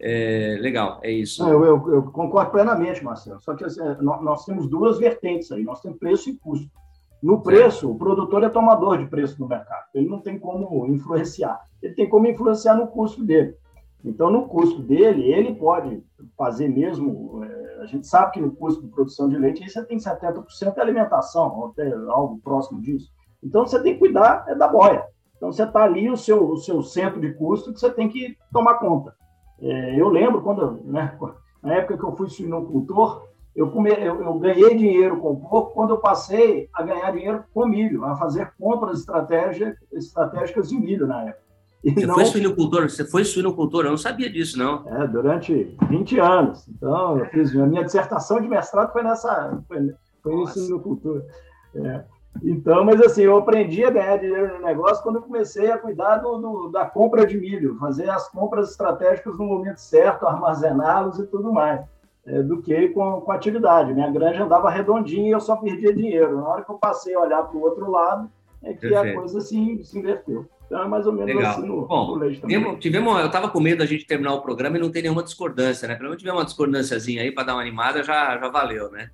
é, legal, é isso. Não, eu, eu, eu, concordo plenamente, Marcelo. Só que assim, nós, nós, temos duas vertentes aí. Nós temos preço e custo. No preço, o produtor é tomador de preço no mercado. Ele não tem como influenciar. Ele tem como influenciar no custo dele. Então, no custo dele, ele pode fazer mesmo. É, a gente sabe que no custo de produção de leite aí você tem 70% de alimentação, ou até algo próximo disso. Então, você tem que cuidar é da boia. Então, você está ali o seu, o seu centro de custo que você tem que tomar conta. É, eu lembro quando, né, na época que eu fui suinocultor, eu, come, eu, eu, ganhei dinheiro com pouco quando eu passei a ganhar dinheiro com milho, a fazer compras estratégicas de milho na época. E você não... foi suinocultor? Você foi suinocultor? Eu não sabia disso, não. É, durante 20 anos. Então, eu fiz a minha dissertação de mestrado foi nessa, foi, foi em suinocultura. É. Então, mas assim, eu aprendi a ganhar dinheiro no negócio quando eu comecei a cuidar do, do, da compra de milho, fazer as compras estratégicas no momento certo, armazená-los e tudo mais, do que com, com atividade. Minha granja andava redondinha e eu só perdia dinheiro. Na hora que eu passei a olhar para o outro lado, é que Perfeito. a coisa se, se inverteu. Então é mais ou menos Legal. assim no, Bom, no leite também. Tivemos, tivemos, eu estava com medo da gente terminar o programa e não ter nenhuma discordância, né? Pelo menos tiver uma discordânciazinha aí para dar uma animada, já, já valeu, né?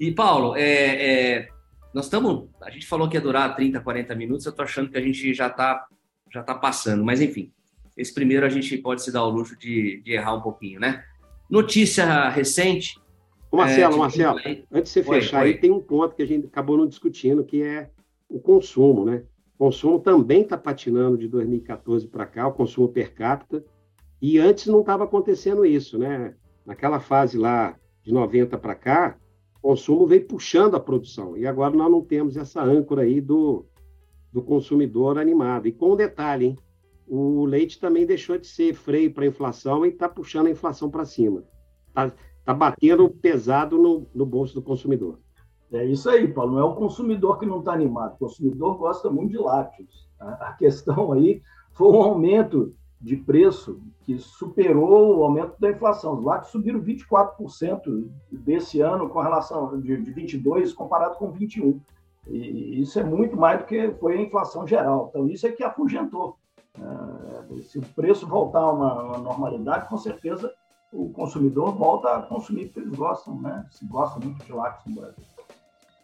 E, Paulo, é, é nós estamos. A gente falou que ia durar 30, 40 minutos, eu estou achando que a gente já está já tá passando, mas enfim. Esse primeiro a gente pode se dar o luxo de, de errar um pouquinho, né? Notícia recente. Ô Marcelo, é, Marcelo, antes de você foi, fechar foi. aí, tem um ponto que a gente acabou não discutindo, que é o consumo, né? O consumo também está patinando de 2014 para cá, o consumo per capita, e antes não estava acontecendo isso, né? Naquela fase lá de 90 para cá, consumo veio puxando a produção. E agora nós não temos essa âncora aí do, do consumidor animado. E com um detalhe, hein? O leite também deixou de ser freio para a inflação e está puxando a inflação para cima. Está tá batendo pesado no, no bolso do consumidor. É isso aí, Paulo. Não é o consumidor que não está animado. O consumidor gosta muito de lácteos. A questão aí foi um aumento de preço que superou o aumento da inflação. Os lácteos subiram 24% desse ano com relação de, de 22 comparado com 21. E isso é muito mais do que foi a inflação geral. Então isso é que afugentou. É, se o preço voltar a uma, normalidade, com certeza o consumidor volta a consumir porque eles gostam, né? Se gostam muito de lácteos no Brasil.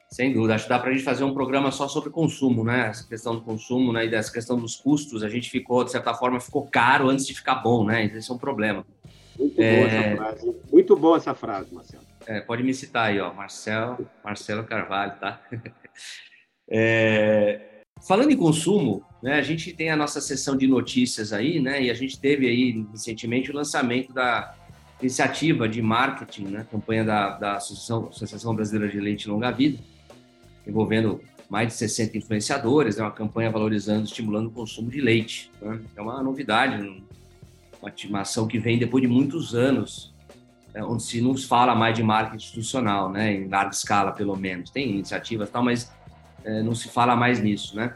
Sem dúvida, acho que dá para a gente fazer um programa só sobre consumo, né? Essa questão do consumo, né? E dessa questão dos custos, a gente ficou, de certa forma, ficou caro antes de ficar bom, né? Esse é um problema. Muito é... boa essa frase. Muito boa essa frase, Marcelo. É, pode me citar aí, ó, Marcelo, Marcelo Carvalho, tá? é... Falando em consumo, né? A gente tem a nossa sessão de notícias aí, né? E a gente teve aí recentemente o lançamento da iniciativa de marketing, né? Campanha da, da Associação, Associação Brasileira de Leite Longa Vida envolvendo mais de 60 influenciadores, é uma campanha valorizando, estimulando o consumo de leite. Né? É uma novidade, uma ação que vem depois de muitos anos, né, onde se não fala mais de marca institucional, né? em larga escala, pelo menos. Tem iniciativas e tal, mas é, não se fala mais nisso. Né?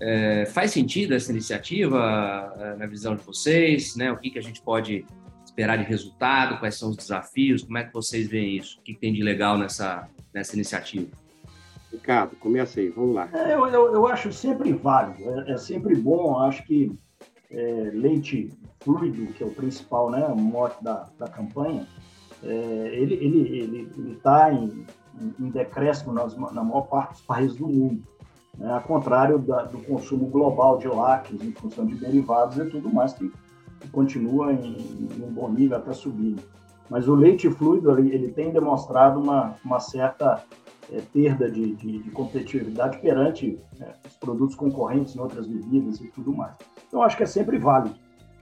É, faz sentido essa iniciativa é, na visão de vocês? Né? O que, que a gente pode esperar de resultado? Quais são os desafios? Como é que vocês veem isso? O que, que tem de legal nessa, nessa iniciativa? Ricardo, começa aí, vamos lá. É, eu, eu, eu, acho sempre válido, é, é sempre bom, acho que é, leite fluido, que é o principal né, mote da, da campanha, é, ele está ele, ele, ele tá em, em decréscimo nas, na maior parte dos países do mundo. Né? Ao contrário da, do consumo global de lácteos, em função de derivados e tudo mais, que, que continua em, em, um bom nível até subindo. Mas o leite fluido ele, ele tem demonstrado uma, uma certa é, perda de, de, de, competitividade perante é, os produtos concorrentes em outras bebidas e tudo mais. Então, acho que é sempre válido.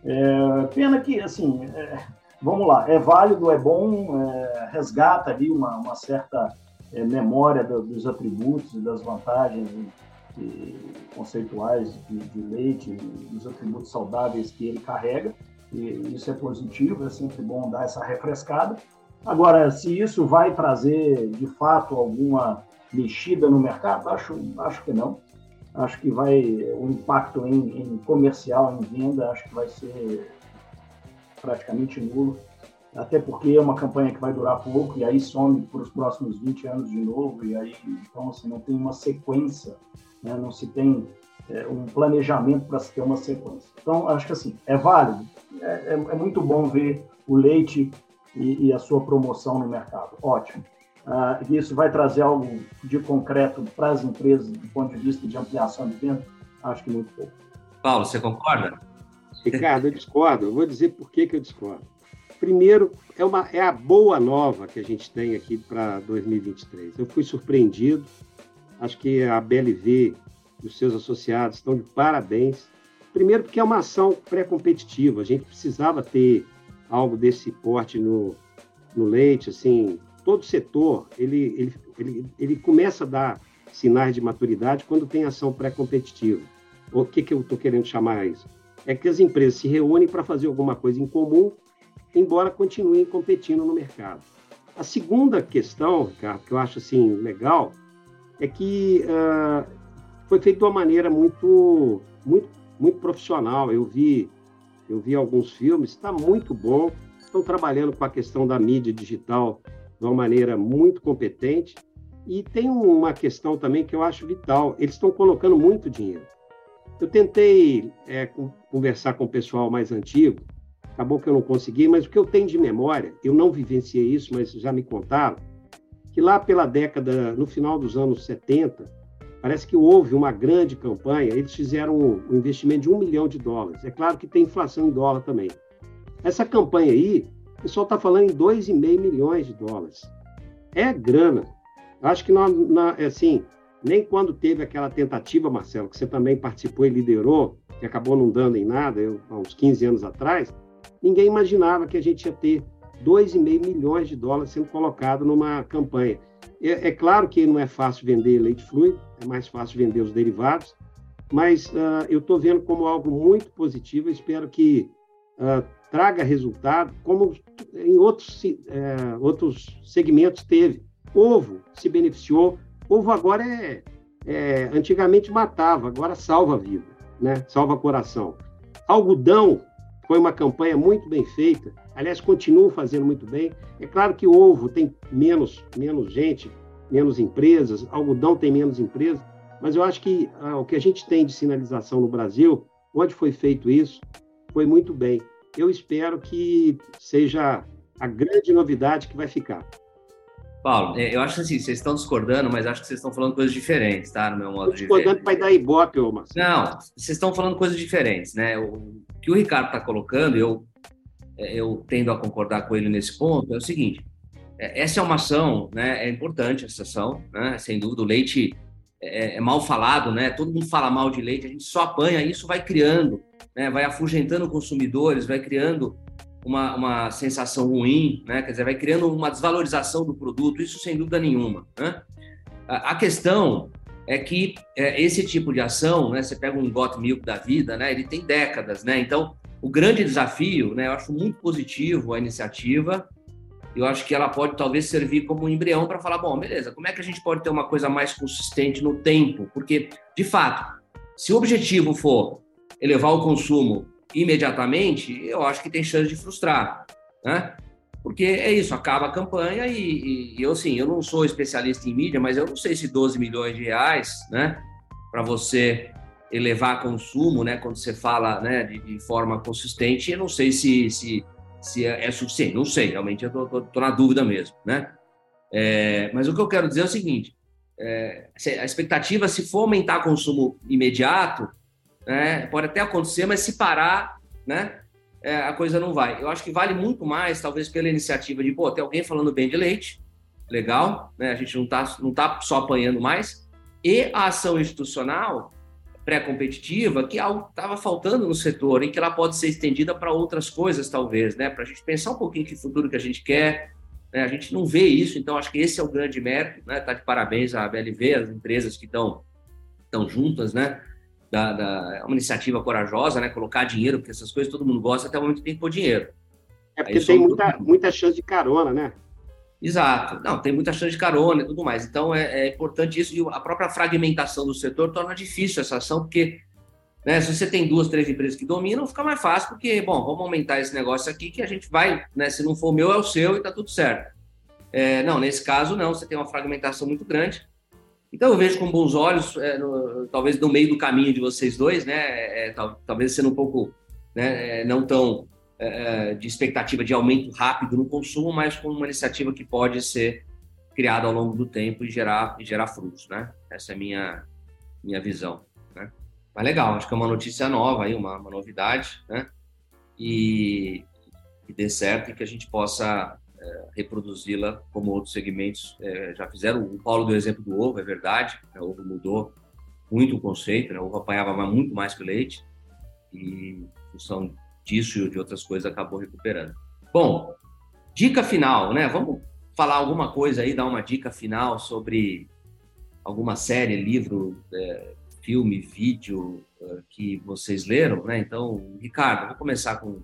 É, pena que, assim, é, vamos lá, é válido, é bom, é, resgata ali uma, uma certa é, memória do, dos atributos e das vantagens e conceituais de, de leite, dos atributos saudáveis que ele carrega, e isso é positivo, é sempre bom dar essa refrescada. Agora, se isso vai trazer, de fato, alguma mexida no mercado, acho, acho que não. Acho que vai, o impacto em, em comercial, em venda, acho que vai ser praticamente nulo até porque é uma campanha que vai durar pouco e aí some por os próximos 20 anos de novo, e aí, então, assim, não tem uma sequência, né? não se tem é, um planejamento para se ter uma sequência. Então, acho que, assim, é válido, é, é, é muito bom ver o leite e, e, a sua promoção no mercado, ótimo. Ah, isso vai trazer algo de concreto para as empresas do ponto de vista de ampliação de venda? Acho que muito pouco. Paulo, você concorda? Ricardo, eu discordo. Eu vou dizer por que, que eu discordo. Primeiro, é, uma, é a boa nova que a gente tem aqui para 2023. Eu fui surpreendido, acho que a BLV e os seus associados estão de parabéns. Primeiro, porque é uma ação pré-competitiva, a gente precisava ter algo desse porte no, no leite, assim, todo setor, ele, ele, ele, ele começa a dar sinais de maturidade quando tem ação pré-competitiva. O que, que eu estou querendo chamar isso? É que as empresas se reúnem para fazer alguma coisa em comum embora continuem competindo no mercado. A segunda questão, Ricardo, que eu acho assim legal, é que uh, foi feito de uma maneira muito, muito, muito profissional. Eu vi, eu vi alguns filmes, está muito bom. Estão trabalhando com a questão da mídia digital de uma maneira muito competente. E tem uma questão também que eu acho vital: eles estão colocando muito dinheiro. Eu tentei é, conversar com o pessoal mais antigo acabou que eu não consegui, mas o que eu tenho de memória, eu não vivenciei isso, mas já me contaram, que lá pela década, no final dos anos 70, parece que houve uma grande campanha, eles fizeram um investimento de um milhão de dólares. É claro que tem inflação em dólar também. Essa campanha aí, o pessoal está falando em 2,5 milhões de dólares. É grana. Acho que, nós, na, assim, nem quando teve aquela tentativa, Marcelo, que você também participou e liderou, que acabou não dando em nada, eu, há uns 15 anos atrás, ninguém imaginava que a gente ia ter 2,5 milhões de dólares sendo colocado numa campanha. É, é, claro que não é fácil vender leite fluido, é mais fácil vender os derivados, mas uh, eu estou vendo como algo muito positivo. espero que uh, traga resultado, como em outros, uh, outros segmentos teve. Ovo se beneficiou. Ovo agora é, é antigamente matava, agora salva a vida, né? salva coração. Algodão foi uma campanha muito bem feita. Aliás, continuam fazendo muito bem. É claro que o ovo tem menos, menos gente, menos empresas, algodão tem menos empresas, mas eu acho que ah, o que a gente tem de sinalização no Brasil, onde foi feito isso, foi muito bem. Eu espero que seja a grande novidade que vai ficar. Paulo, é, eu acho assim, vocês estão discordando, mas acho que vocês estão falando coisas diferentes, tá? No meu modo de ver. Discordando para dar ibope, ô Marcelo. Não, vocês estão falando coisas diferentes, né? O que o Ricardo está colocando, eu, é, eu tendo a concordar com ele nesse ponto, é o seguinte: é, essa é uma ação, né? É importante essa ação, né? Sem dúvida, o leite é, é mal falado, né? Todo mundo fala mal de leite, a gente só apanha, isso vai criando, né? Vai afugentando consumidores, vai criando uma, uma sensação ruim, né? quer dizer, vai criando uma desvalorização do produto, isso sem dúvida nenhuma. Né? A, a questão é que é, esse tipo de ação, né, você pega um got milk da vida, né, ele tem décadas, né? Então, o grande desafio, né, eu acho muito positivo a iniciativa. Eu acho que ela pode talvez servir como um embrião para falar, bom, beleza, como é que a gente pode ter uma coisa mais consistente no tempo? Porque, de fato, se o objetivo for elevar o consumo imediatamente, eu acho que tem chance de frustrar, né? Porque é isso, acaba a campanha e, e, eu, sim, eu não sou especialista em mídia, mas eu não sei se 12 milhões de reais, né, para você elevar consumo, né, quando você fala, né, de, de, forma consistente, eu não sei se, se, se é, é suficiente. Não sei, realmente eu estou na dúvida mesmo, né? É, mas o que eu quero dizer é o seguinte: é, a expectativa, se for aumentar consumo imediato, né, pode até acontecer, mas se parar, né, é, a coisa não vai. Eu acho que vale muito mais, talvez, pela iniciativa de, pô, tem alguém falando bem de leite, legal, né, a gente não está não tá só apanhando mais, e a ação institucional pré-competitiva, que algo estava faltando no setor, em que ela pode ser estendida para outras coisas, talvez, né, para a gente pensar um pouquinho que futuro que a gente quer, né? A gente não vê isso, então acho que esse é o grande mérito. Né? Tá de parabéns à BLV, as empresas que estão estão juntas, né? Da, da, é uma iniciativa corajosa, né? Colocar dinheiro, porque essas coisas todo mundo gosta, até o momento tem que pôr dinheiro. É porque Aí, tem muita, muita chance de carona, né? Exato. Não, tem muita chance de carona e tudo mais. Então é, é, importante isso. E a própria fragmentação do setor torna difícil essa ação, porque né, se você tem duas, três empresas que dominam, fica mais fácil, porque, bom, vamos aumentar esse negócio aqui que a gente vai, né? Se não for meu, é o seu e tá tudo certo. É, não, nesse caso, não, você tem uma fragmentação muito grande. Então eu vejo com bons olhos, é, no, talvez no meio do caminho de vocês dois, né? É, é tal, talvez sendo um pouco, né, é, não tão é, de expectativa de aumento rápido no consumo, mas com uma iniciativa que pode ser criada ao longo do tempo e gerar, e gerar frutos, né? Essa é a minha, minha visão, né? Mas legal, acho que é uma notícia nova aí, uma, uma novidade, né? E que dê certo e que a gente possa é, reproduzi-la como outros segmentos é, já fizeram. O Paulo deu exemplo do ovo, é verdade, né? o ovo mudou muito o conceito, né? o ovo apanhava muito mais que o leite e, em função disso e de outras coisas, acabou recuperando. Bom, dica final, né? Vamos falar alguma coisa aí, dar uma dica final sobre alguma série, livro, é, filme, vídeo é, que vocês leram, né? Então, Ricardo, vou começar com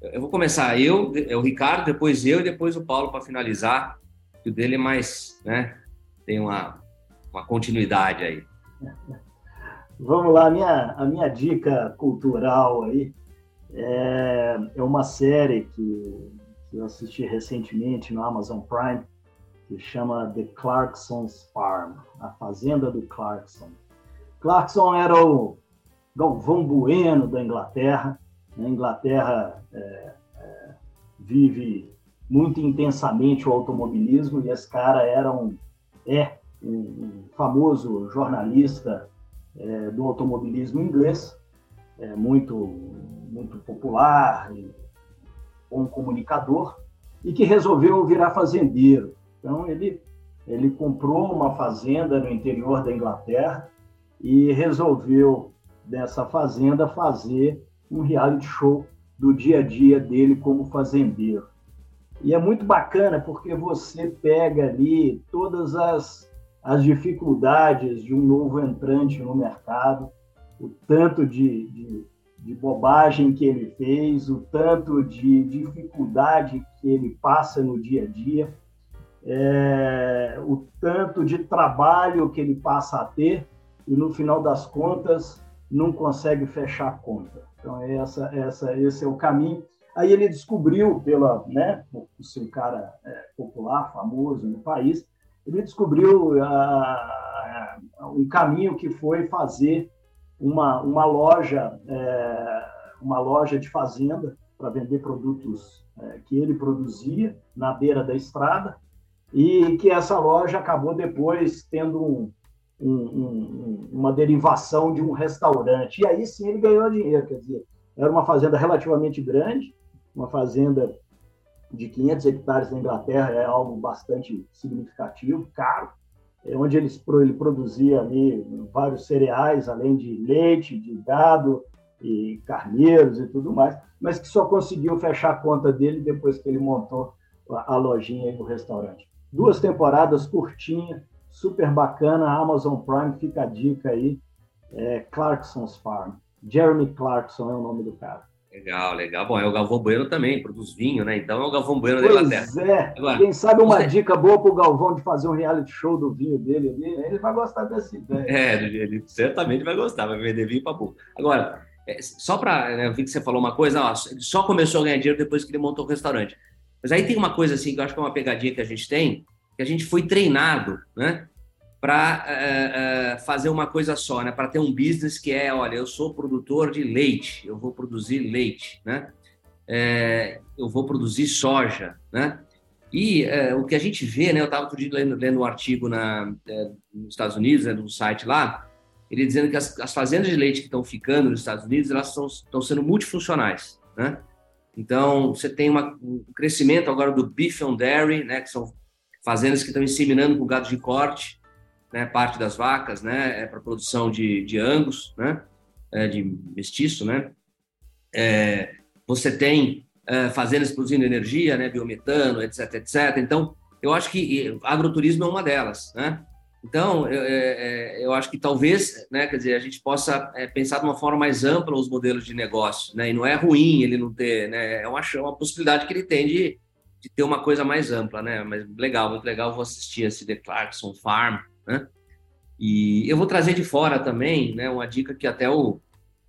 eu vou começar eu, é o Ricardo, depois eu e depois o Paulo para finalizar. Que o dele é mais, né? Tem uma, uma continuidade aí. Vamos lá, a minha, a minha dica cultural aí é, é uma série que, que eu assisti recentemente no Amazon Prime, que chama The Clarkson's Farm, a Fazenda do Clarkson. Clarkson era o Galvão Bueno da Inglaterra, a Inglaterra é, é, vive muito intensamente o automobilismo e esse cara era um, é um, famoso jornalista é, do automobilismo inglês, é, muito, muito popular, um comunicador, e que resolveu virar fazendeiro. Então, ele, ele comprou uma fazenda no interior da Inglaterra e resolveu, dessa fazenda, fazer um reality show do dia a dia dele como fazendeiro. E é muito bacana porque você pega ali todas as, as dificuldades de um novo entrante no mercado, o tanto de, de, de bobagem que ele fez, o tanto de dificuldade que ele passa no dia a dia, é, o tanto de trabalho que ele passa a ter e no final das contas não consegue fechar a conta. Então, essa, essa, esse é o caminho. Aí ele descobriu, pela, né, um cara é, popular, famoso no país, ele descobriu ah, um caminho que foi fazer uma, uma loja, é, uma loja de fazenda para vender produtos é, que ele produzia na beira da estrada e que essa loja acabou depois tendo um, um, um, uma derivação de um restaurante. E aí sim ele ganhou dinheiro, quer dizer, era uma fazenda relativamente grande, uma fazenda de 500 hectares na Inglaterra é algo bastante significativo, caro, é onde ele, ele produzia ali vários cereais, além de leite, de gado e carneiros e tudo mais, mas que só conseguiu fechar a conta dele depois que ele montou a lojinha e o restaurante. Duas temporadas curtinha, super bacana, Amazon Prime, fica a dica aí, é Clarkson's Farm. Jeremy Clarkson é o nome do cara. Legal, legal. Bom, é o Galvão Bueno também, produz vinho, né? Então é o Galvão Bueno pois da Inglaterra. É. Agora, Quem sabe uma você... dica boa para o Galvão de fazer um reality show do vinho dele ali, ele vai gostar dessa ideia. É, ele certamente vai gostar, vai vender vinho para boca. Agora, é, só para. Né, eu vi que você falou uma coisa, ó, ele só começou a ganhar dinheiro depois que ele montou o restaurante. Mas aí tem uma coisa assim que eu acho que é uma pegadinha que a gente tem, que a gente foi treinado, né? Para uh, uh, fazer uma coisa só, né? Para ter um business que é, olha, eu sou produtor de leite, eu vou produzir leite, né? é, eu vou produzir soja, né? E é, o que a gente vê, né? Eu estava lendo, lendo um artigo na, nos Estados Unidos, né, no site lá, ele dizendo que as, as fazendas de leite que estão ficando nos Estados Unidos, elas estão sendo multifuncionais, né? Então, você tem uma, um crescimento agora do beef on dairy, né? Que são fazendas que estão inseminando com gado de corte, né? Parte das vacas, né? É para produção de, de angus, né? É, de mestiço, né? É, você tem é, fazendas produzindo energia, né, biometano, etc, etc. Então, eu acho que agroturismo é uma delas, né? Então, eu, é, é, eu, acho que talvez, né, quer dizer, a gente possa é, pensar de uma forma mais ampla os modelos de negócio, né? E não é ruim ele não ter, né? É uma, uma possibilidade que ele tem de, de ter uma coisa mais ampla, né? Mas legal, muito legal. Vou assistir esse The Clarkson Farm, né? E eu vou trazer de fora também, né? Uma dica que até o,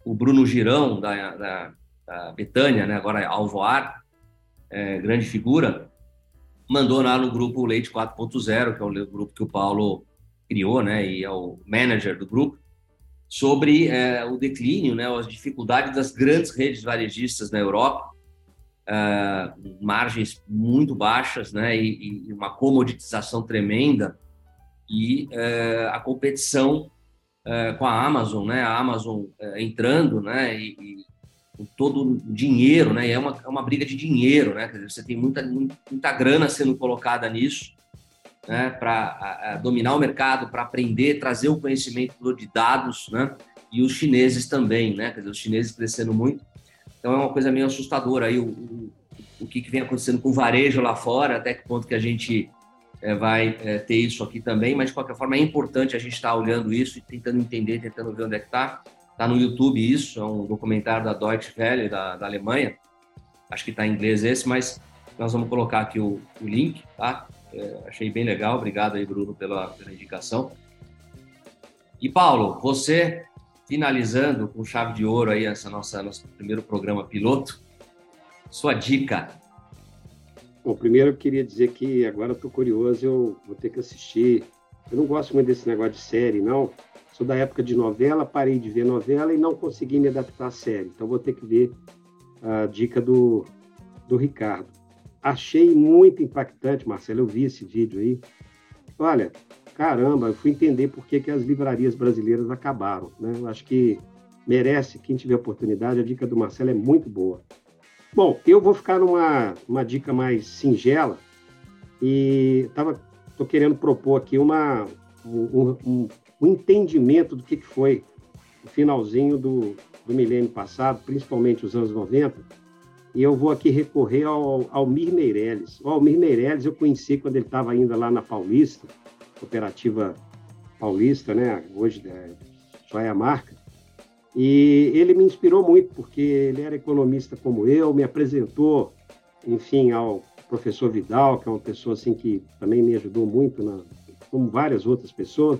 o Bruno Girão da, da a Betânia, né, agora Alvoar, é, grande figura, mandou lá no grupo Leite 4.0, que é o grupo que o Paulo criou, né, e é o manager do grupo, sobre é, o declínio, né, as dificuldades das grandes redes varejistas na Europa, é, margens muito baixas, né, e, e, uma comoditização tremenda, e é, a competição é, com a Amazon, né, a Amazon é, entrando, né, e, todo o dinheiro, né? E é uma, é uma briga de dinheiro, né? Quer dizer, você tem muita, muita grana sendo colocada nisso, né? Para dominar o mercado, para aprender, trazer o conhecimento de dados, né? E os chineses também, né? Quer dizer, os chineses crescendo muito. Então é uma coisa meio assustadora aí o, o, o que, que vem acontecendo com o varejo lá fora, até que ponto que a gente é, vai é, ter isso aqui também, mas de qualquer forma é importante a gente estar tá olhando isso e tentando entender, tentando ver onde é que está. Está no YouTube isso, é um documentário da Deutsche Welle, da, da Alemanha. Acho que está em inglês esse, mas nós vamos colocar aqui o, o link, tá? É, achei bem legal, obrigado aí, Bruno, pela, pela indicação. E Paulo, você finalizando com chave de ouro aí essa nossa nosso primeiro programa piloto, sua dica. Bom, primeiro eu queria dizer que agora estou curioso, eu vou ter que assistir. Eu não gosto muito desse negócio de série, não, Sou da época de novela, parei de ver novela e não consegui me adaptar à série. Então vou ter que ver a dica do, do Ricardo. Achei muito impactante, Marcelo. Eu vi esse vídeo aí. Olha, caramba, eu fui entender por que, que as livrarias brasileiras acabaram. Né? Eu acho que merece, quem tiver oportunidade, a dica do Marcelo é muito boa. Bom, eu vou ficar numa uma dica mais singela e tava, tô querendo propor aqui uma, um, um, o entendimento do que foi o finalzinho do, do milênio passado, principalmente os anos 90, e eu vou aqui recorrer ao Almir Meirelles. O Almir Meirelles eu conheci quando ele estava ainda lá na Paulista, Cooperativa Paulista, né? hoje é, é a marca, e ele me inspirou muito, porque ele era economista como eu, me apresentou, enfim, ao professor Vidal, que é uma pessoa assim que também me ajudou muito, na, como várias outras pessoas,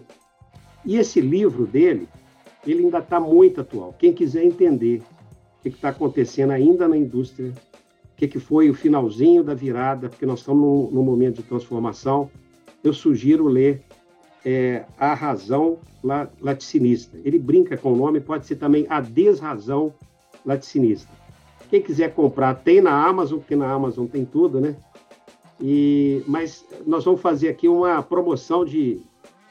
e esse livro dele, ele ainda está muito atual. Quem quiser entender o que está acontecendo ainda na indústria, o que, que foi o finalzinho da virada, porque nós estamos num, num momento de transformação, eu sugiro ler é, A Razão Laticinista. Ele brinca com o nome, pode ser também A Desrazão Laticinista. Quem quiser comprar, tem na Amazon, porque na Amazon tem tudo, né? E, mas nós vamos fazer aqui uma promoção de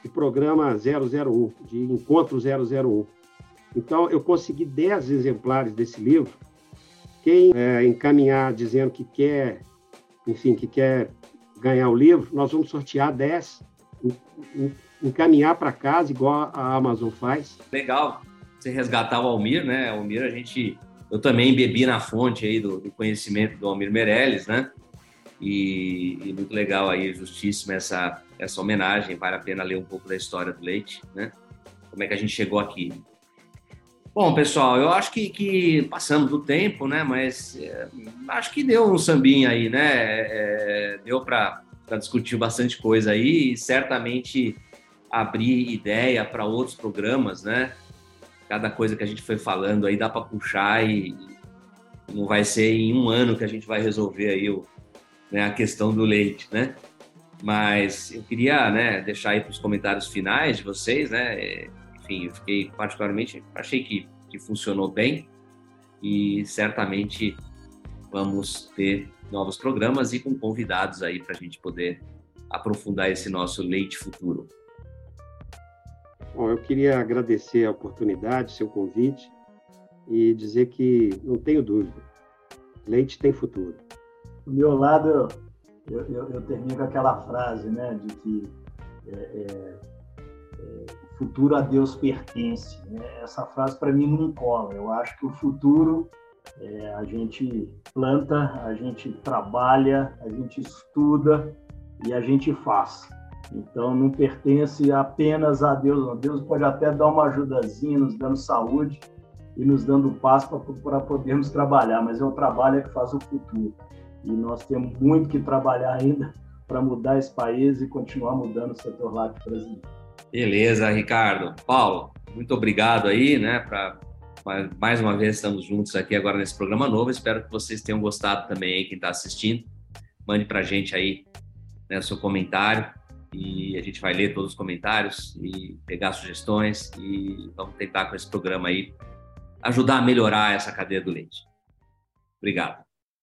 de programa 001, de encontro 001. Então, eu consegui 10 exemplares desse livro. Quem é, encaminhar dizendo que quer, enfim, que quer ganhar o livro, nós vamos sortear 10, encaminhar para casa, igual a Amazon faz. Legal. Você resgatar o Almir, né? Almir, a gente. Eu também bebi na fonte aí do, do conhecimento do Almir Meirelles, né? E, e, muito legal aí, justíssima essa, essa homenagem. Vale a pena ler um pouco da história do leite, né? Como é que a gente chegou aqui. Bom, pessoal, eu acho que, que passamos do tempo, né? Mas é, acho que deu um sambinha aí, né? É, deu para discutir bastante coisa aí e certamente abrir ideia para outros programas, né? Cada coisa que a gente foi falando aí dá para puxar e não vai ser em um ano que a gente vai resolver aí o, né, a questão do leite, né? Mas eu queria né, deixar aí para os comentários finais de vocês, né? Enfim, eu fiquei particularmente, achei que, que funcionou bem e certamente vamos ter novos programas e com convidados aí para a gente poder aprofundar esse nosso leite futuro. Bom, eu queria agradecer a oportunidade, seu convite e dizer que não tenho dúvida, leite tem futuro. Do meu lado, eu, eu, eu termino com aquela frase, né, de que é, é, é, o futuro a Deus pertence. Né? Essa frase para mim não cola. Eu acho que o futuro é, a gente planta, a gente trabalha, a gente estuda e a gente faz. Então não pertence apenas a Deus. Deus pode até dar uma ajudazinha, nos dando saúde e nos dando paz para podermos trabalhar, mas é o trabalho que faz o futuro. E nós temos muito que trabalhar ainda para mudar esse país e continuar mudando o setor lácteo brasileiro. Beleza, Ricardo. Paulo, muito obrigado aí, né? Pra, mais uma vez estamos juntos aqui agora nesse programa novo. Espero que vocês tenham gostado também aí, quem está assistindo. Mande para a gente aí né, seu comentário e a gente vai ler todos os comentários e pegar sugestões e vamos tentar com esse programa aí ajudar a melhorar essa cadeia do leite. Obrigado.